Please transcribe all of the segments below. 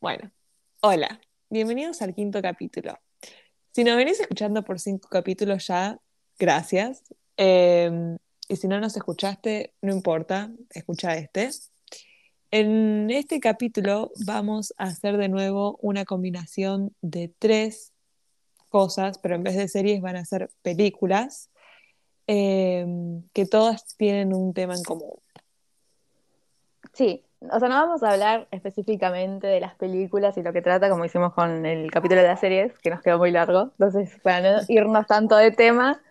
Bueno, hola, bienvenidos al quinto capítulo. Si nos venís escuchando por cinco capítulos ya, gracias. Eh, y si no nos escuchaste, no importa, escucha este. En este capítulo vamos a hacer de nuevo una combinación de tres cosas, pero en vez de series van a ser películas, eh, que todas tienen un tema en común. Sí, o sea, no vamos a hablar específicamente de las películas y lo que trata, como hicimos con el capítulo de las series, que nos quedó muy largo. Entonces, para no irnos tanto de tema,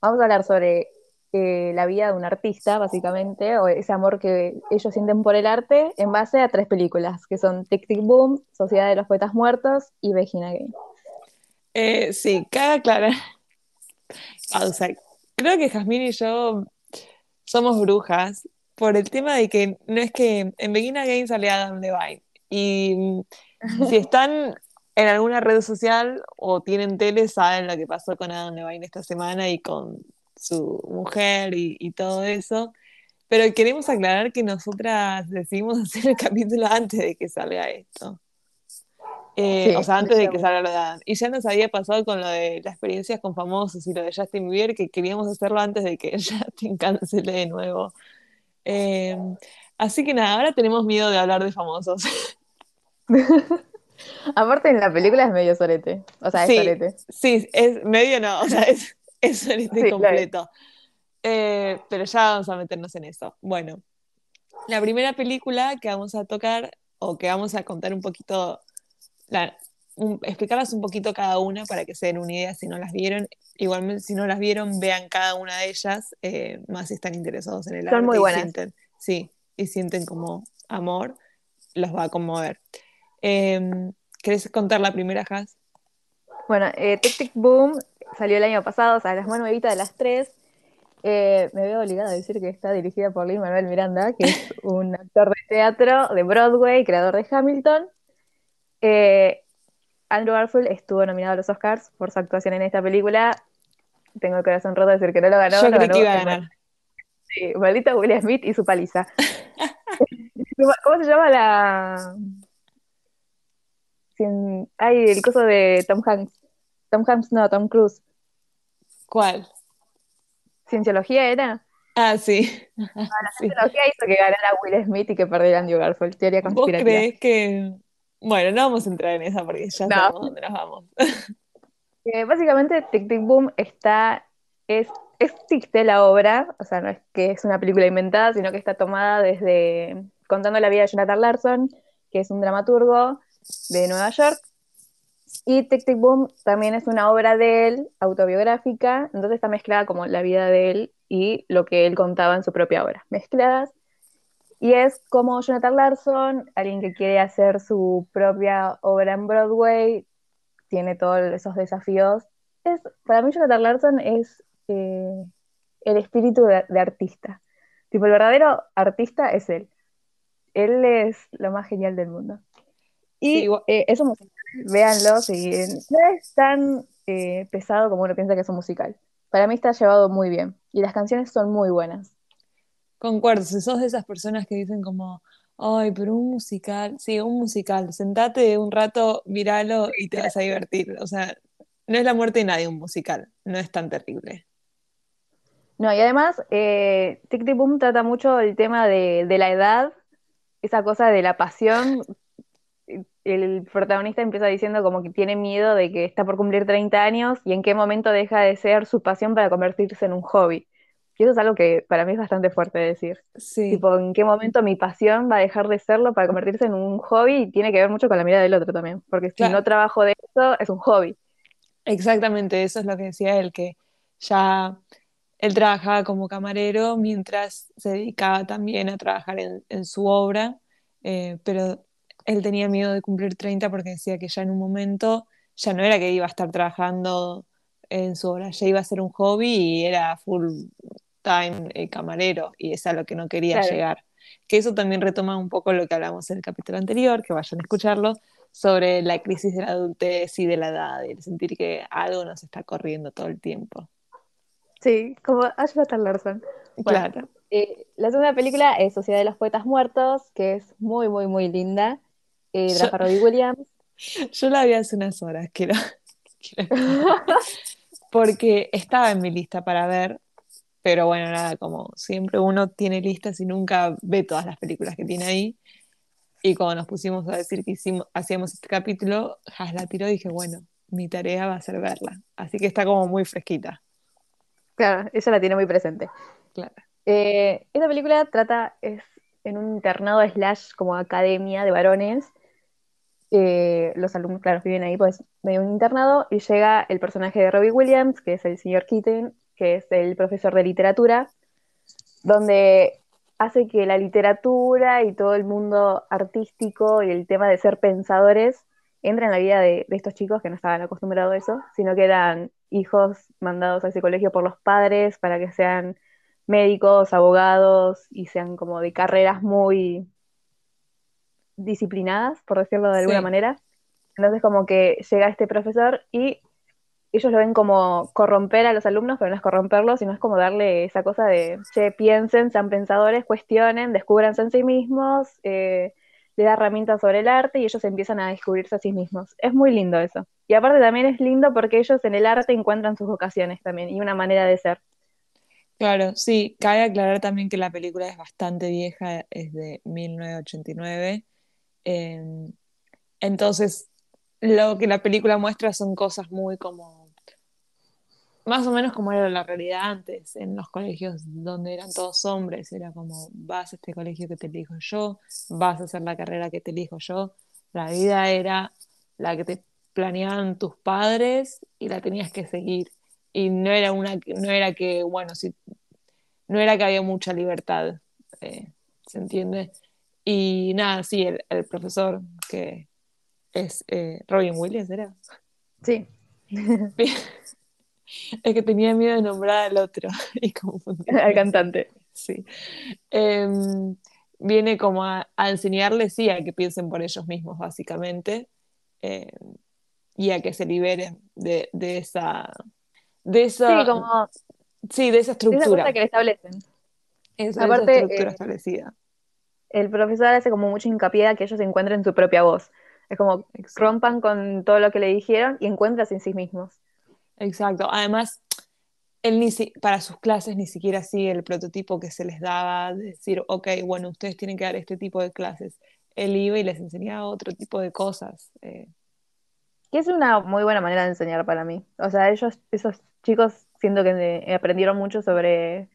vamos a hablar sobre eh, la vida de un artista, básicamente, o ese amor que ellos sienten por el arte, en base a tres películas, que son Tic Tic Boom, Sociedad de los Poetas Muertos y Begin Again. Eh, sí, cada clara. O sea, creo que Jasmine y yo somos brujas por el tema de que no es que en Begin Again sale Adam Levine y si están en alguna red social o tienen tele saben lo que pasó con Adam Levine esta semana y con su mujer y, y todo eso. Pero queremos aclarar que nosotras decidimos hacer el capítulo antes de que salga esto. Eh, Sí, o sea, antes de que salga lo de Adam. Y ya nos había pasado con lo de las experiencias con famosos y lo de Justin Bieber, que queríamos hacerlo antes de que Justin cancele de nuevo. Eh, así que nada, ahora tenemos miedo de hablar de famosos. Aparte, en la película es medio sorete. O sea, es Sí, sorete. sí, es medio no, o sea, es, es claro. completo. Eh, pero ya vamos a meternos en eso. Bueno, la primera película que vamos a tocar o que vamos a contar un poquito, la- un- explicarlas un poquito cada una para que se den una idea si no las vieron. Igualmente, si no las vieron, vean cada una de ellas, eh, más si están interesados en el Son arte muy y buenas. sienten, sí, y sienten como amor, los va a conmover. Eh, ¿querés contar la primera, Has? Bueno, eh, Tic Tic Boom salió el año pasado, o sea, las más nuevitas de las tres. Eh, me veo obligada a decir que está dirigida por Lin Manuel Miranda, que es un actor de teatro de Broadway, creador de Hamilton. Eh, Andrew Garfield estuvo nominado a los Oscars por su actuación en esta película. Tengo el corazón roto de decir que no lo ganó. Yo lo creí que ganó iba a ganar. Sí, maldita Will Smith y su paliza. ¿Cómo se llama la. Cien- Ay, el coso de Tom Hanks. Tom Hanks, no, Tom Cruise. ¿Cuál? ¿Cienciología era? Ah, sí. La Sí. cienciología hizo que ganara Will Smith y que perdiera Andrew Garfield. Teoría ¿Vos conspirativa. creés que... Bueno, no vamos a entrar en esa porque ya No. sabemos dónde nos vamos. Eh, básicamente, Tic Tic Boom está. Es, existe la obra, o sea, no es que es una película inventada, sino que está tomada desde. contando la vida de Jonathan Larson, que es un dramaturgo de Nueva York. Y Tic Tic Boom también es una obra de él, autobiográfica, entonces está mezclada como la vida de él y lo que él contaba en su propia obra, mezcladas. Y es como Jonathan Larson, alguien que quiere hacer su propia obra en Broadway, tiene todos esos desafíos. Es, para mí Jonathan Larson es eh, el espíritu de, de artista. Tipo, el verdadero artista es él. Él es lo más genial del mundo. Y Sí, igual- eh, es un musical, véanlo, si no es tan eh, pesado como uno piensa que es un musical. Para mí está llevado muy bien y las canciones son muy buenas. Concuerdo, si sos de esas personas que dicen como, ay, pero un musical, sí, un musical, sentate un rato, míralo y te vas a divertir. O sea, no es la muerte de nadie un musical, no es tan terrible. No, y además, eh, Tic Tic Boom trata mucho el tema de, de la edad, esa cosa de la pasión. El protagonista empieza diciendo como que tiene miedo de que está por cumplir 30 años y en qué momento deja de ser su pasión para convertirse en un hobby. Y eso es algo que para mí es bastante fuerte de decir. Sí, Tipo, en qué momento mi pasión va a dejar de serlo para convertirse en un hobby y tiene que ver mucho con la mirada del otro también. Porque si Claro. no trabajo de eso, es un hobby. exactamente, eso es lo que decía él, que ya él trabajaba como camarero mientras se dedicaba también a trabajar en, en su obra, eh, pero él tenía miedo de cumplir 30 porque decía que ya en un momento ya no era que iba a estar trabajando en su obra, ya iba a ser un hobby y era full time eh, camarero y es a lo que no quería Claro. llegar. Que eso también retoma un poco lo que hablamos en el capítulo anterior, que vayan a escucharlo, sobre la crisis de la adultez y de la edad, y el sentir que algo nos está corriendo todo el tiempo. Sí, como a Jonathan Larson. Bueno, Claro. Eh, la segunda película es Sociedad de los Poetas Muertos, que es muy, muy, muy linda. eh, Yo- Robbie Williams. Yo la vi hace unas horas, quiero, quiero- porque estaba en mi lista para ver, pero bueno, nada, como siempre uno tiene listas y nunca ve todas las películas que tiene ahí. Y cuando nos pusimos a decir que hicimos, hacíamos este capítulo, Has la tiró y dije, bueno, mi tarea va a ser verla. Así que está como muy fresquita, Claro, ella la tiene muy presente. claro. Eh, esta película trata, es en un internado slash como academia de varones. Eh, los alumnos, claro, viven ahí pues de un internado y llega el personaje de Robbie Williams, que es el señor Keaton, que es el profesor de literatura, donde hace que la literatura y todo el mundo artístico y el tema de ser pensadores entre en la vida de, de estos chicos que no estaban acostumbrados a eso, sino que eran hijos mandados a ese colegio por los padres para que sean médicos, abogados y sean como de carreras muy disciplinadas, por decirlo de alguna Sí. manera. Entonces como que llega este profesor y ellos lo ven como corromper a los alumnos, pero no es corromperlos, sino es como darle esa cosa de, che, piensen, sean pensadores, cuestionen, descúbranse en sí mismos, eh, le da herramientas sobre el arte y ellos empiezan a descubrirse a sí mismos. Es muy lindo eso. Y aparte también es lindo porque ellos en el arte encuentran sus vocaciones también y una manera de ser. Claro, sí, cabe aclarar también que la película es bastante vieja, es de 1989. eh, entonces, lo que la película muestra son cosas muy como, más o menos como era la realidad antes, en los colegios donde eran todos hombres, era como, vas a este colegio que te elijo yo, vas a hacer la carrera que te elijo yo. La vida era la que te planeaban tus padres y la tenías que seguir. Y no era una, no era que, bueno, si no era que había mucha libertad, eh, ¿se entiende? Y nada, sí, el, el profesor que es eh, Robin Williams, ¿era? Sí. Es que tenía miedo de nombrar al otro y confundir. Al cantante. Sí. Em, viene como a, a enseñarles, sí, a que piensen por ellos mismos, básicamente, em, y a que se liberen de, de esa, de esa, Sí, como sí, de esa esa estructura, cosa que le establecen. esa, esa Aparte, estructura eh, establecida. el profesor hace como mucho hincapié a que ellos encuentren su propia voz. Es como Exacto. rompan con todo lo que le dijeron y encuentras en sí mismos. Exacto. Además, él ni si- para sus clases ni siquiera sigue el prototipo que se les daba, de decir, ok, bueno, ustedes tienen que dar este tipo de clases. Él iba y les enseñaba otro tipo de cosas. eh, Que es una muy buena manera de enseñar para mí. O sea, ellos, esos chicos, siento que aprendieron mucho sobre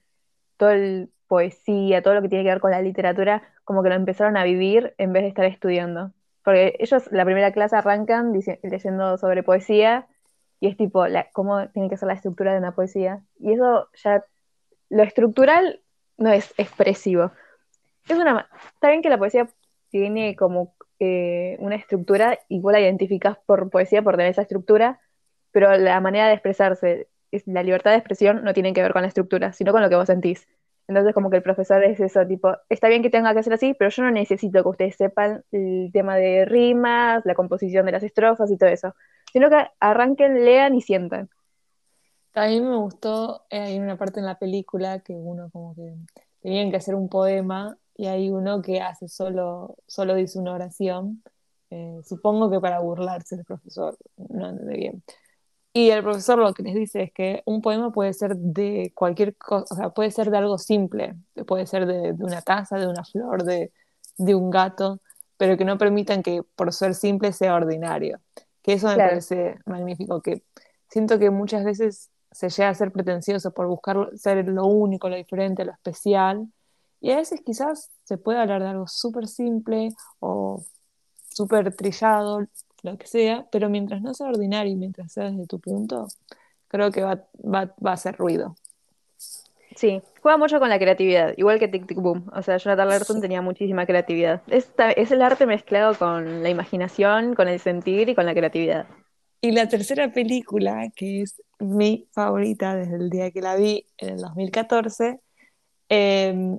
todo el poesía, todo lo que tiene que ver con la literatura, como que lo empezaron a vivir en vez de estar estudiando. Porque ellos la primera clase arrancan leyendo sobre poesía y es tipo, la, cómo tiene que ser la estructura de una poesía. Y eso ya, lo estructural no es expresivo. Es una, está bien que la poesía tiene como eh, una estructura y vos la identificás por poesía por tener esa estructura, pero la manera de expresarse, es, la libertad de expresión no tiene que ver con la estructura, sino con lo que vos sentís. Entonces como que el profesor es eso, tipo, está bien que tenga que ser así, pero yo no necesito que ustedes sepan el tema de rimas, la composición de las estrofas y todo eso, sino que arranquen, lean y sientan. También me gustó, eh, hay una parte en la película que uno como que tenían que hacer un poema y hay uno que hace solo, solo dice una oración, eh, supongo que para burlarse del profesor, no entendí bien. Y el profesor lo que les dice es que un poema puede ser de cualquier cosa, o sea, puede ser de algo simple, puede ser de, de una taza, de una flor, de, de un gato, pero que no permitan que por ser simple sea ordinario. Que eso me Claro. parece magnífico, que siento que muchas veces se llega a ser pretencioso por buscar ser lo único, lo diferente, lo especial, y a veces quizás se puede hablar de algo súper simple o súper trillado, lo que sea, pero mientras no sea ordinario y mientras sea desde tu punto, creo que va, va, va a hacer ruido. Sí, juega mucho con la creatividad, igual que Tic Tic Boom. O sea, Jonathan Larson tenía muchísima creatividad. Es, el arte mezclado con la imaginación, con el sentir y con la creatividad. Y la tercera película, que es mi favorita desde el día que la vi en el 2014, eh,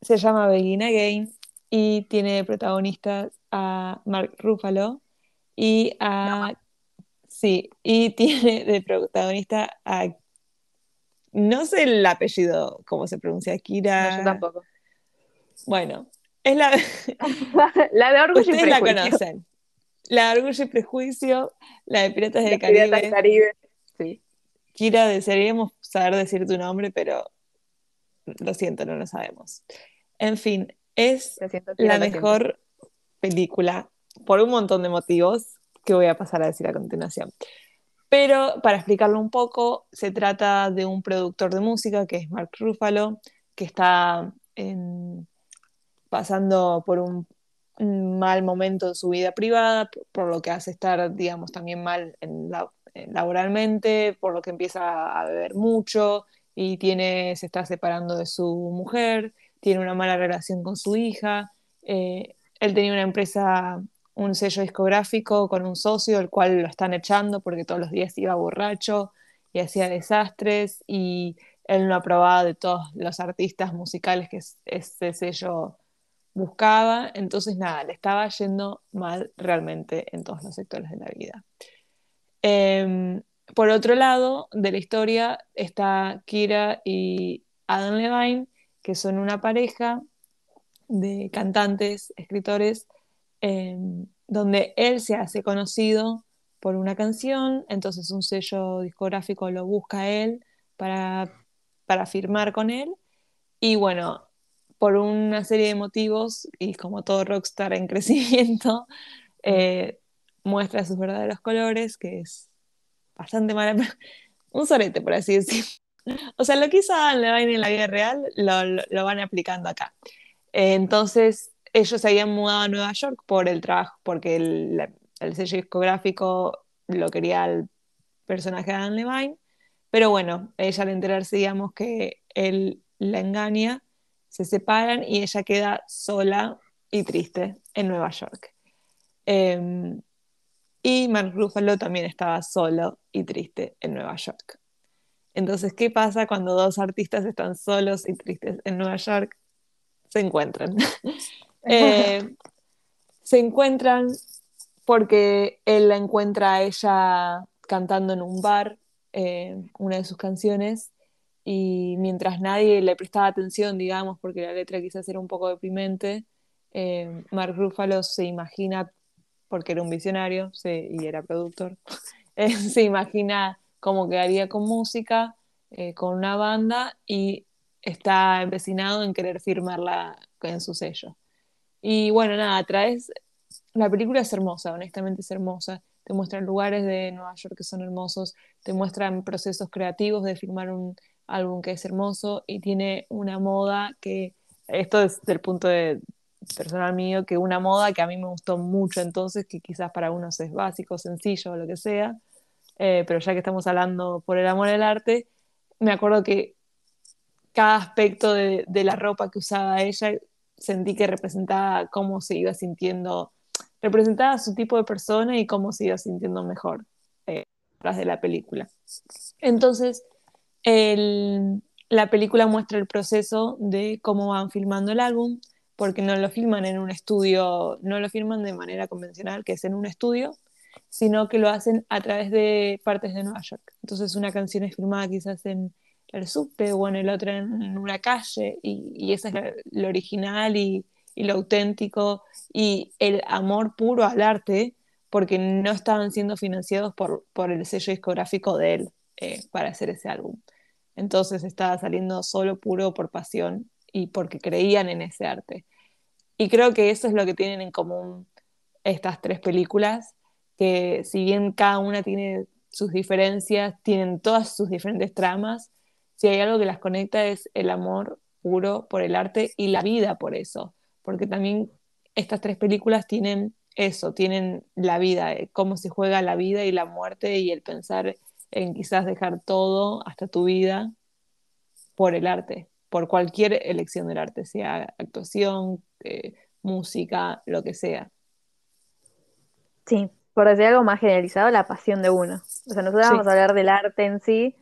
se llama Begin Again y tiene de protagonistas a Mark Ruffalo y a... Sí, y tiene de protagonista a... No sé el apellido, cómo se pronuncia, No, Kira... yo tampoco. Bueno, Es la, la de Orgullo y ustedes la Prejuicio. conocen. La de Orgullo y Prejuicio, la de Piratas del Los Piratas Caribe. del Caribe. Sí. Kira, desearíamos saber decir tu nombre, pero lo siento, no lo sabemos. En fin, es siento, la mejor película por un montón de motivos que voy a pasar a decir a continuación. Pero para explicarlo un poco, se trata de un productor de música que es Mark Ruffalo, que está pasando por un, mal momento en su vida privada, por, lo que hace estar, digamos, también mal en la- en laboralmente, por lo que empieza a beber mucho y tiene, se está separando de su mujer, tiene una mala relación con su hija. eh, él tenía una empresa, un sello discográfico con un socio, el cual lo están echando porque todos los días iba borracho y hacía desastres y él no aprobaba de todos los artistas musicales que es- ese sello buscaba. Entonces, nada, le estaba yendo mal realmente en todos los sectores de la vida. Em, por otro lado de la historia está Kira y Adam Levine, que son una pareja de cantantes, escritores, em, donde él se hace conocido por una canción, entonces un sello discográfico lo busca él para, para firmar con él, y bueno, por una serie de motivos, y como todo rockstar en crecimiento, eh, muestra sus verdaderos colores, que es bastante mala, un sorete, por así decir. O sea, lo que hizo Adam Levine en la vida real lo, lo- lo van aplicando acá. Eh, entonces, ellos se habían mudado a Nueva York por el trabajo, porque el, sello discográfico lo quería al personaje de Adam Levine. Pero bueno, ella al enterarse, digamos, que él la engaña, se separan y ella queda sola y triste en Nueva York. Em, y Mark Ruffalo también estaba solo y triste en Nueva York. Entonces, ¿qué pasa cuando dos artistas están solos y tristes en Nueva York? Se encuentran. Eh, se encuentran porque él la encuentra a ella cantando en un bar eh, una de sus canciones y mientras nadie le prestaba atención, digamos, porque la letra quizás era un poco deprimente, eh, Mark Ruffalo se imagina, porque era un visionario y era productor, eh, se imagina cómo quedaría con música, eh, con una banda y está empecinado en querer firmarla en su sello. Y bueno, nada, a través la película es hermosa, honestamente es hermosa. Te muestran lugares de Nueva York que son hermosos, te muestran procesos creativos de filmar un álbum que es hermoso y tiene una moda que, esto es del punto de personal mío, que una moda que a mí me gustó mucho entonces, que quizás para unos es básico, sencillo o lo que sea, eh, pero ya que estamos hablando por el amor al arte, me acuerdo que cada aspecto de la ropa que usaba ella sentí que representaba cómo se iba sintiendo representaba su tipo de persona y cómo se iba sintiendo mejor eh, tras de la película. Entonces, la película muestra el proceso de cómo van filmando el álbum, porque no lo filman en un estudio, no lo filman de manera convencional, que es en un estudio, sino que lo hacen a través de partes de Nueva York. Entonces, una canción es filmada quizás en el subte o en el otro en, una calle, y, y eso es lo, lo original y, y lo auténtico y el amor puro al arte, porque no estaban siendo financiados por, por el sello discográfico de él eh, para hacer ese álbum. Entonces estaba saliendo solo puro por pasión y porque creían en ese arte. Y creo que eso es lo que tienen en común estas tres películas, que si bien cada una tiene sus diferencias, tienen todas sus diferentes tramas, si hay algo que las conecta es el amor puro por el arte y la vida por eso, porque también estas tres películas tienen eso, tienen la vida, eh, cómo se juega la vida y la muerte y el pensar en quizás dejar todo, hasta tu vida, por el arte, por cualquier elección del arte, sea actuación, eh, música, lo que sea. Sí, por decir algo más generalizado, la pasión de uno. O sea, nosotros Sí. vamos a hablar del arte en sí,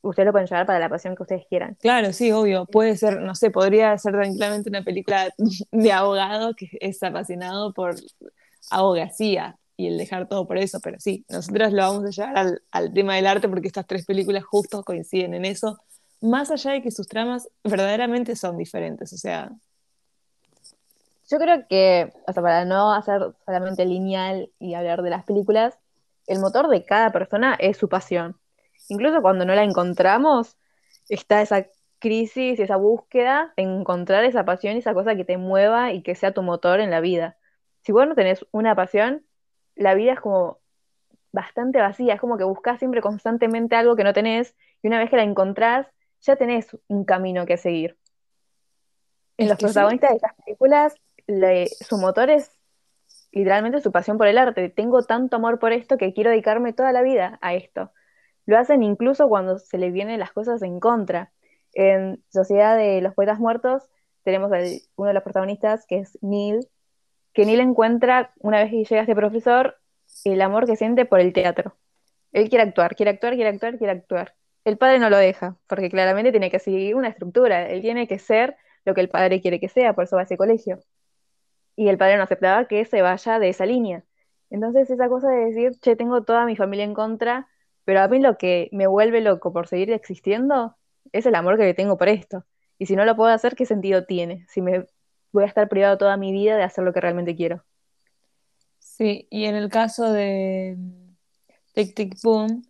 ustedes lo pueden llevar para la pasión que ustedes quieran. Claro, sí, obvio. Puede ser, no sé, podría ser tranquilamente una película de abogado que es apasionado por abogacía y el dejar todo por eso, pero sí, nosotros lo vamos a llevar al, al tema del arte porque estas tres películas justo coinciden en eso, más allá de que sus tramas verdaderamente son diferentes, o sea, Yo creo que, o sea, para no hacer solamente lineal y hablar de las películas, el motor de cada persona es su pasión. Incluso cuando no la encontramos, está esa crisis y esa búsqueda de encontrar esa pasión y esa cosa que te mueva y que sea tu motor en la vida. Si vos no tenés una pasión, la vida es como bastante vacía, es como que buscas siempre constantemente algo que no tenés y una vez que la encontrás, ya tenés un camino que seguir. En los protagonistas de estas películas, su motor es literalmente su pasión por el arte. Tengo tanto amor por esto que quiero dedicarme toda la vida a esto. Lo hacen incluso cuando se les vienen las cosas en contra. En Sociedad de los Poetas Muertos tenemos uno de los protagonistas que es Neil, que Neil encuentra, una vez que llega este profesor, el amor que siente por el teatro. Él quiere actuar, quiere actuar, quiere actuar, quiere actuar. El padre no lo deja, porque claramente tiene que seguir una estructura, él tiene que ser lo que el padre quiere que sea, por eso va a ese colegio. Y el padre no aceptaba que se vaya de esa línea. Entonces esa cosa de decir, che, tengo toda mi familia en contra, pero a mí lo que me vuelve loco por seguir existiendo es el amor que tengo por esto. Y si no lo puedo hacer, ¿qué sentido tiene? Si me voy a estar privado toda mi vida de hacer lo que realmente quiero. Sí, y en el caso de Tic Tic Boom,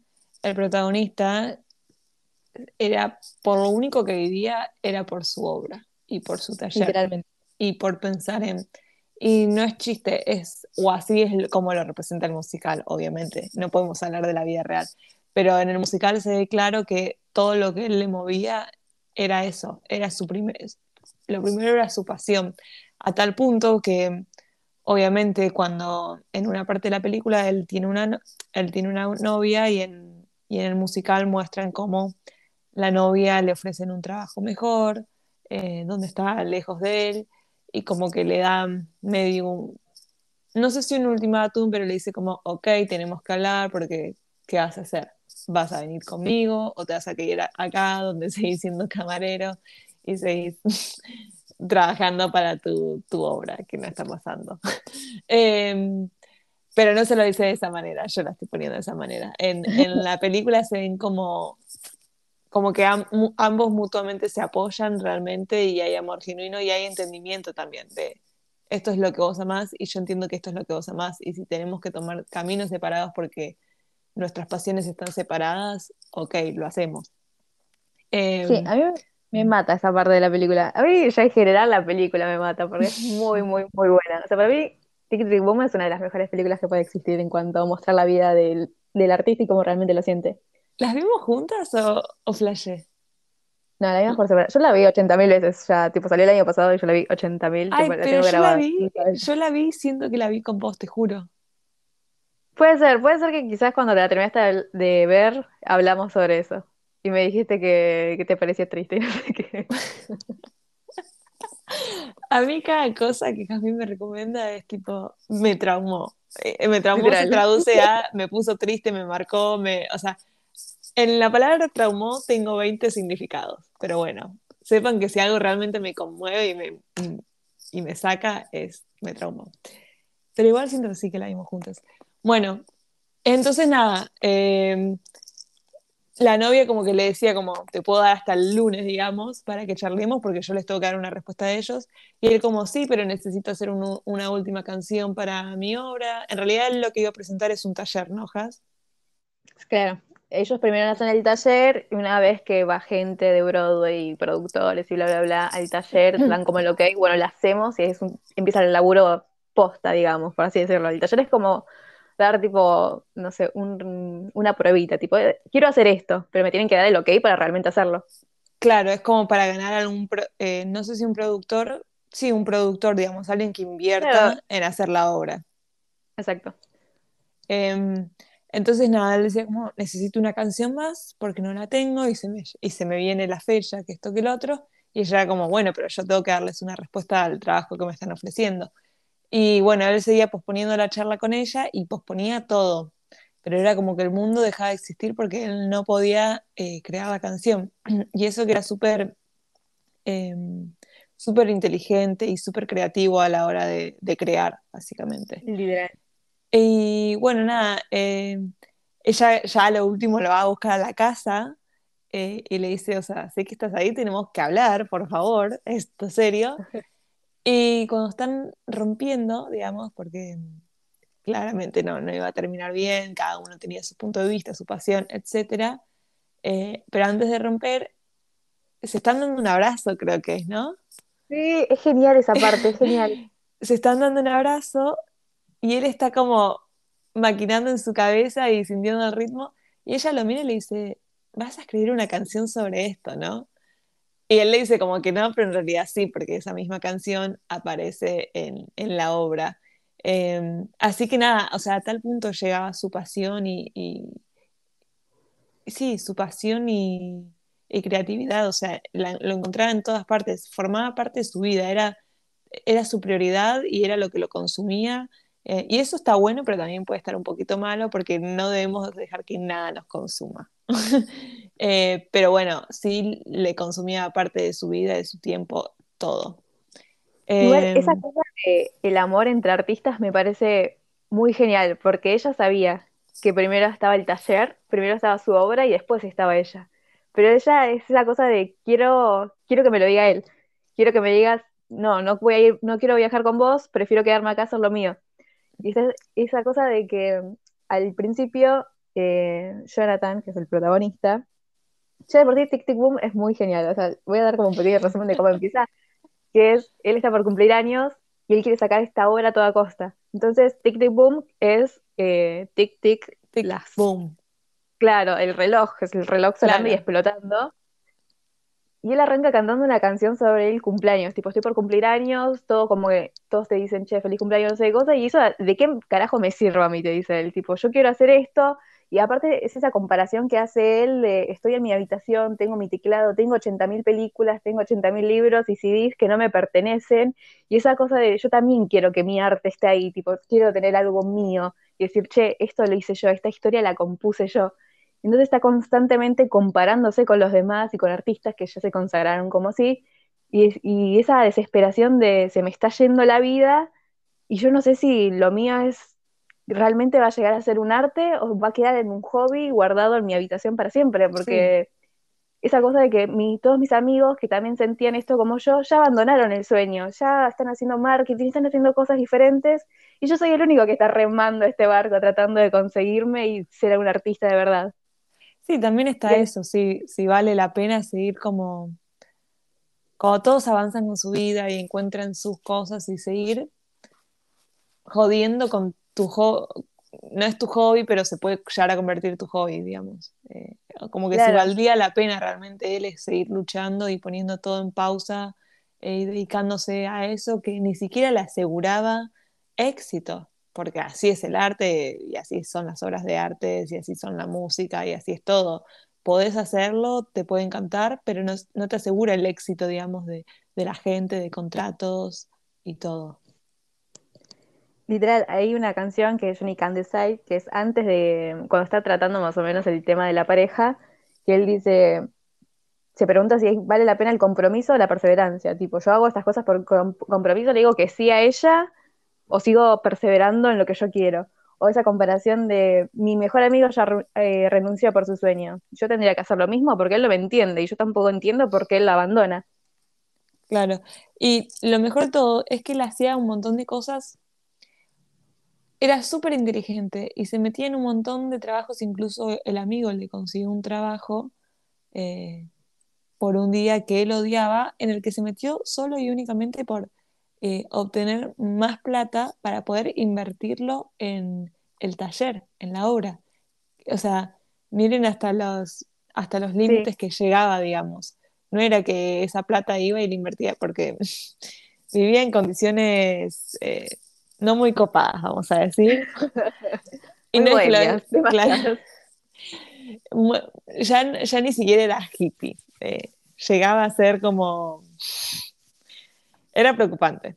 el protagonista era por lo único que vivía era por su obra y por su taller y por pensar en y no es chiste, es o así es como lo representa el musical, obviamente. No podemos hablar de la vida real, pero en el musical se ve claro que todo lo que él le movía era eso, era su primer lo primero era su pasión, a tal punto que obviamente cuando en una parte de la película él tiene una, él tiene una novia y en, y en el musical muestran cómo la novia le ofrecen un trabajo mejor, eh, donde está lejos de él y como que le da medio, no sé si un ultimátum, pero le dice como, ok, tenemos que hablar porque, ¿qué vas a hacer? ¿Vas a venir conmigo o te vas a quedar acá donde seguís siendo camarero y seguís trabajando para tu, tu, obra, que no está pasando? Em, pero no se lo dice de esa manera, yo la estoy poniendo de esa manera. En, en la película se ven como como que ambos mutuamente se apoyan realmente y hay amor genuino y hay entendimiento también de esto es lo que vos amás y yo entiendo que esto es lo que vos amás y si tenemos que tomar caminos separados porque nuestras pasiones están separadas, ok, lo hacemos. Em, sí, a mí me mata esa parte de la película. A mí ya en general la película me mata porque es muy, muy, muy buena. O sea, para mí Tic Tic Boom es una de las mejores películas que puede existir en cuanto a mostrar la vida del, del artista y cómo realmente lo siente. ¿Las vimos juntas o, o flashé? No, la vimos por separado. Yo la vi 80.000 veces ya, tipo salió el año pasado y yo la vi 80.000. Ay, pero yo la vi, yo la vi siento que la vi con vos, te juro. Puede ser, puede ser que quizás cuando te la terminaste de ver hablamos sobre eso. Y me dijiste que, que te parecía triste. A mí cada cosa que Jasmine me recomienda es tipo, me traumó. Eh, me traumó se traduce a, me puso triste, me marcó, me, o sea, en la palabra traumó tengo 20 significados, pero bueno, sepan que si algo realmente me conmueve y me, y me saca, es me traumó. Pero igual siento que sí que la vimos juntas. Bueno, entonces nada, em, la novia como que le decía como, te puedo dar hasta el lunes, digamos, para que charlemos, porque yo les tengo que dar una respuesta a ellos. Y él como, sí, pero necesito hacer una última canción para mi obra. En realidad lo que iba a presentar es un taller, ¿no, Has? Claro, ellos primero hacen el taller y una vez que va gente de Broadway y productores y bla, bla, bla al taller, dan como el ok, bueno, lo hacemos y es empieza el laburo posta, digamos, por así decirlo. El taller es como dar tipo, no sé, una pruebita, tipo, eh, quiero hacer esto, pero me tienen que dar el ok para realmente hacerlo. Claro, es como para ganar algún, eh, no sé si un productor, sí, un productor, digamos, alguien que invierta en hacer la obra. Exacto. Em, entonces, nada, él decía como, necesito una canción más porque no la tengo y se me, y se me viene la fecha, que esto, que el otro. Y ella era como, bueno, pero yo tengo que darles una respuesta al trabajo que me están ofreciendo. Y bueno, él seguía posponiendo la charla con ella y posponía todo. Pero era como que el mundo dejaba de existir porque él no podía eh, crear la canción. Y eso que era em, súper inteligente y súper creativo a la hora de, de crear, básicamente. Literal. Y bueno, nada, eh, ella ya lo último lo va a buscar a la casa eh, y le dice, o sea, sé que estás ahí, tenemos que hablar, por favor, esto es serio. Y cuando están rompiendo, digamos, porque claramente no, no iba a terminar bien, cada uno tenía su punto de vista, su pasión, etc. Eh, pero antes de romper, se están dando un abrazo, creo que es, ¿no? Sí, es genial esa parte, es genial. se están dando un abrazo y él está como maquinando en su cabeza y sintiendo el ritmo, y ella lo mira y le dice, vas a escribir una canción sobre esto, ¿no? Y él le dice como que no, pero en realidad sí, porque esa misma canción aparece en, en la obra. Em, así que nada, o sea, a tal punto llegaba su pasión y, sí, su pasión y, y creatividad, o sea, lo encontraba en todas partes, formaba parte de su vida, era, era su prioridad y era lo que lo consumía. Eh, y eso está bueno, pero también puede estar un poquito malo porque no debemos dejar que nada nos consuma. Eh, pero bueno, sí le consumía parte de su vida, de su tiempo, todo. Igual esa cosa de el amor entre artistas me parece muy genial, porque ella sabía que primero estaba el taller, primero estaba su obra y después estaba ella. Pero ella es esa cosa de quiero, quiero que me lo diga él, quiero que me digas, no, no voy a ir, no quiero viajar con vos, prefiero quedarme acá, hacer lo mío. Y esa, esa cosa de que al principio eh, Jonathan, que es el protagonista, ya de por sí Tic Tic Boom es muy genial. O sea, voy a dar como un pequeño resumen de cómo empieza, que es, él está por cumplir años y él quiere sacar esta obra a toda costa. Entonces, Tic Tic Boom es eh, Tic Tic Tic Boom. Claro, el reloj, es el reloj sonando y explotando. Y él arranca cantando una canción sobre el cumpleaños, tipo, estoy por cumplir años, todo como que todos te dicen, che, feliz cumpleaños, no sé qué cosa, y eso, ¿de qué carajo me sirve a mí? Te dice él, tipo, yo quiero hacer esto, y aparte es esa comparación que hace él de, estoy en mi habitación, tengo mi teclado, tengo 80.000 películas, tengo 80.000 libros y CDs que no me pertenecen, y esa cosa de, yo también quiero que mi arte esté ahí, tipo, quiero tener algo mío, y decir, che, esto lo hice yo, esta historia la compuse yo. Entonces está constantemente comparándose con los demás y con artistas que ya se consagraron como sí, y, esa desesperación de se me está yendo la vida y yo no sé si lo mío es realmente va a llegar a ser un arte o va a quedar en un hobby guardado en mi habitación para siempre, porque esa cosa de que todos mis amigos que también sentían esto como yo, ya abandonaron el sueño, ya están haciendo marketing, están haciendo cosas diferentes, y yo soy el único que está remando este barco tratando de conseguirme y ser un artista de verdad. Sí, también está eso, sí, si vale la pena seguir como, como todos avanzan con su vida y encuentran sus cosas y seguir jodiendo con tu hobby, no es tu hobby, pero se puede llegar a convertir tu hobby, digamos. Eh, como que si valdría la pena realmente él es seguir luchando y poniendo todo en pausa eh, y dedicándose a eso que ni siquiera le aseguraba éxito porque así es el arte y así son las obras de arte y así son la música y así es todo. Podés hacerlo, te puede encantar, pero no, te asegura el éxito, digamos, de, la gente, de contratos y todo. Literal, hay una canción que es Johnny Can Decide, que es antes de, cuando está tratando más o menos el tema de la pareja, que él dice, se pregunta si vale la pena el compromiso o la perseverancia. Tipo, yo hago estas cosas por compromiso, le digo que sí a ella, o sigo perseverando en lo que yo quiero. O esa comparación de mi mejor amigo ya eh, renunció por su sueño. Yo tendría que hacer lo mismo porque él lo me entiende y yo tampoco entiendo por qué él la abandona. Claro. Y lo mejor de todo es que él hacía un montón de cosas. Era súper inteligente y se metía en un montón de trabajos, incluso el amigo le consiguió un trabajo eh, por un día que él odiaba, en el que se metió solo y únicamente por eh, obtener más plata para poder invertirlo en el taller, en la obra. O sea, miren hasta los, hasta los límites que llegaba, digamos. No era que esa plata iba y la invertía, porque vivía en condiciones eh, no muy copadas, vamos a decir. y no es ya, ya, ni siquiera era hippie. Eh, llegaba a ser como era preocupante.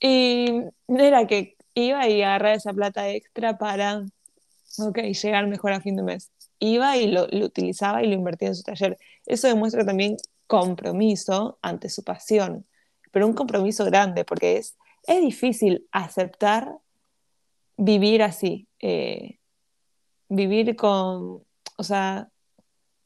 y era que iba y agarraba esa plata extra para, ok, llegar mejor a fin de mes. Iba y lo, utilizaba y lo invertía en su taller. Eso demuestra también compromiso ante su pasión, pero un compromiso grande, porque es, es difícil aceptar vivir así, eh, vivir con, o sea,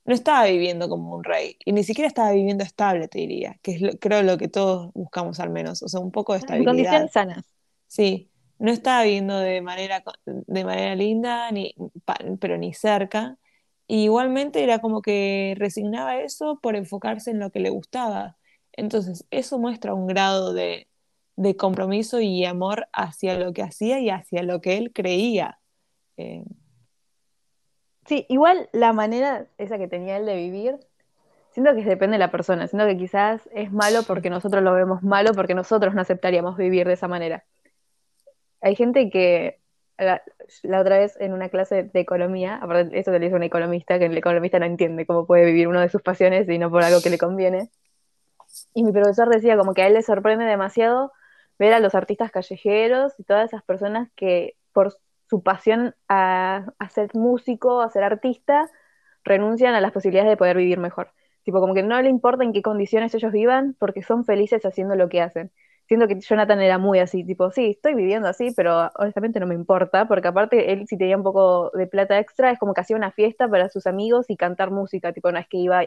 no estaba viviendo como un rey y ni siquiera estaba viviendo estable, te diría, que es creo lo que todos buscamos al menos, o sea, un poco de En condiciones estabilidad. sanas. Sí, no estaba viviendo de manera, de manera linda, ni, pero ni cerca. Y igualmente era como que resignaba eso por enfocarse en lo que le gustaba. Entonces, eso muestra un grado de, de compromiso y amor hacia lo que hacía y hacia lo que él creía. Eh, Sí, igual la manera esa que tenía él de vivir, siento que depende de la persona, siento que quizás es malo porque nosotros lo vemos malo, porque nosotros no aceptaríamos vivir de esa manera. Hay gente que, la, la otra vez en una clase de economía, aparte eso te lo dice un economista, que el economista no entiende cómo puede vivir uno de sus pasiones y no por algo que le conviene. Y mi profesor decía como que a él le sorprende demasiado ver a los artistas callejeros y todas esas personas que por su pasión a, a ser músico, a ser artista, renuncian a las posibilidades de poder vivir mejor. Tipo, como que no le importa en qué condiciones ellos vivan porque son felices haciendo lo que hacen. Siento que Jonathan era muy así, tipo, sí, estoy viviendo así, pero honestamente no me importa, porque aparte él si tenía un poco de plata extra, es como que hacía una fiesta para sus amigos y cantar música, tipo, no es que iba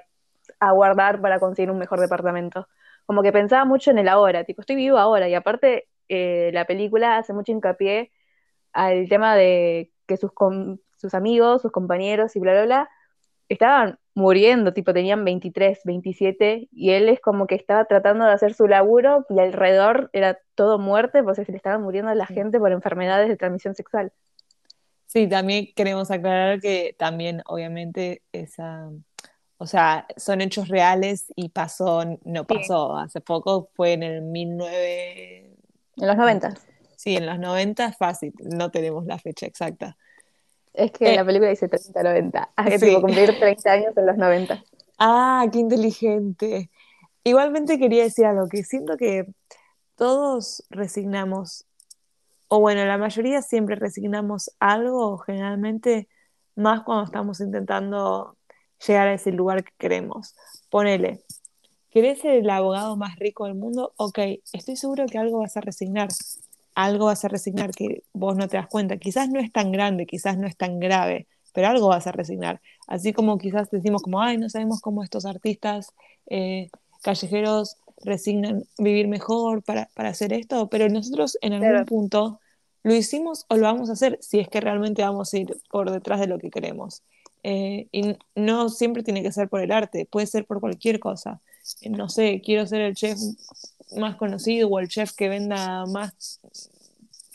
a guardar para conseguir un mejor departamento. Como que pensaba mucho en el ahora, tipo, estoy vivo ahora, y aparte eh, la película hace mucho hincapié al tema de que sus, com- sus amigos, sus compañeros y bla, bla, bla, estaban muriendo, tipo tenían 23, 27, y él es como que estaba tratando de hacer su laburo y alrededor era todo muerte, pues se le estaba muriendo a la gente por enfermedades de transmisión sexual. sí, también queremos aclarar que también, obviamente, esa, o sea, son hechos reales y pasó, no Sí. pasó, hace poco fue en el 19... En los 90. Sí, en los 90 fácil, no tenemos la fecha exacta. Es que Eh, la película dice 30, 90. Ah, que sí. cumplir 30 años en los 90. Ah, qué inteligente. Igualmente quería decir algo, que siento que todos resignamos, o bueno, la mayoría siempre resignamos algo, generalmente, más cuando estamos intentando llegar a ese lugar que queremos. Ponele, ¿querés ser el abogado más rico del mundo? Ok, estoy seguro que algo vas a resignar. Algo vas a resignar que vos no te das cuenta. Quizás no es tan grande, quizás no es tan grave, pero algo vas a resignar. Así como quizás decimos como, ay, no sabemos cómo estos artistas eh, callejeros resignan vivir mejor para, para hacer esto, pero nosotros en algún Claro. punto lo hicimos o lo vamos a hacer si es que realmente vamos a ir por detrás de lo que queremos. Eh, y no siempre tiene que ser por el arte, puede ser por cualquier cosa. Eh, No sé, quiero ser el chef más conocido o el chef que venda más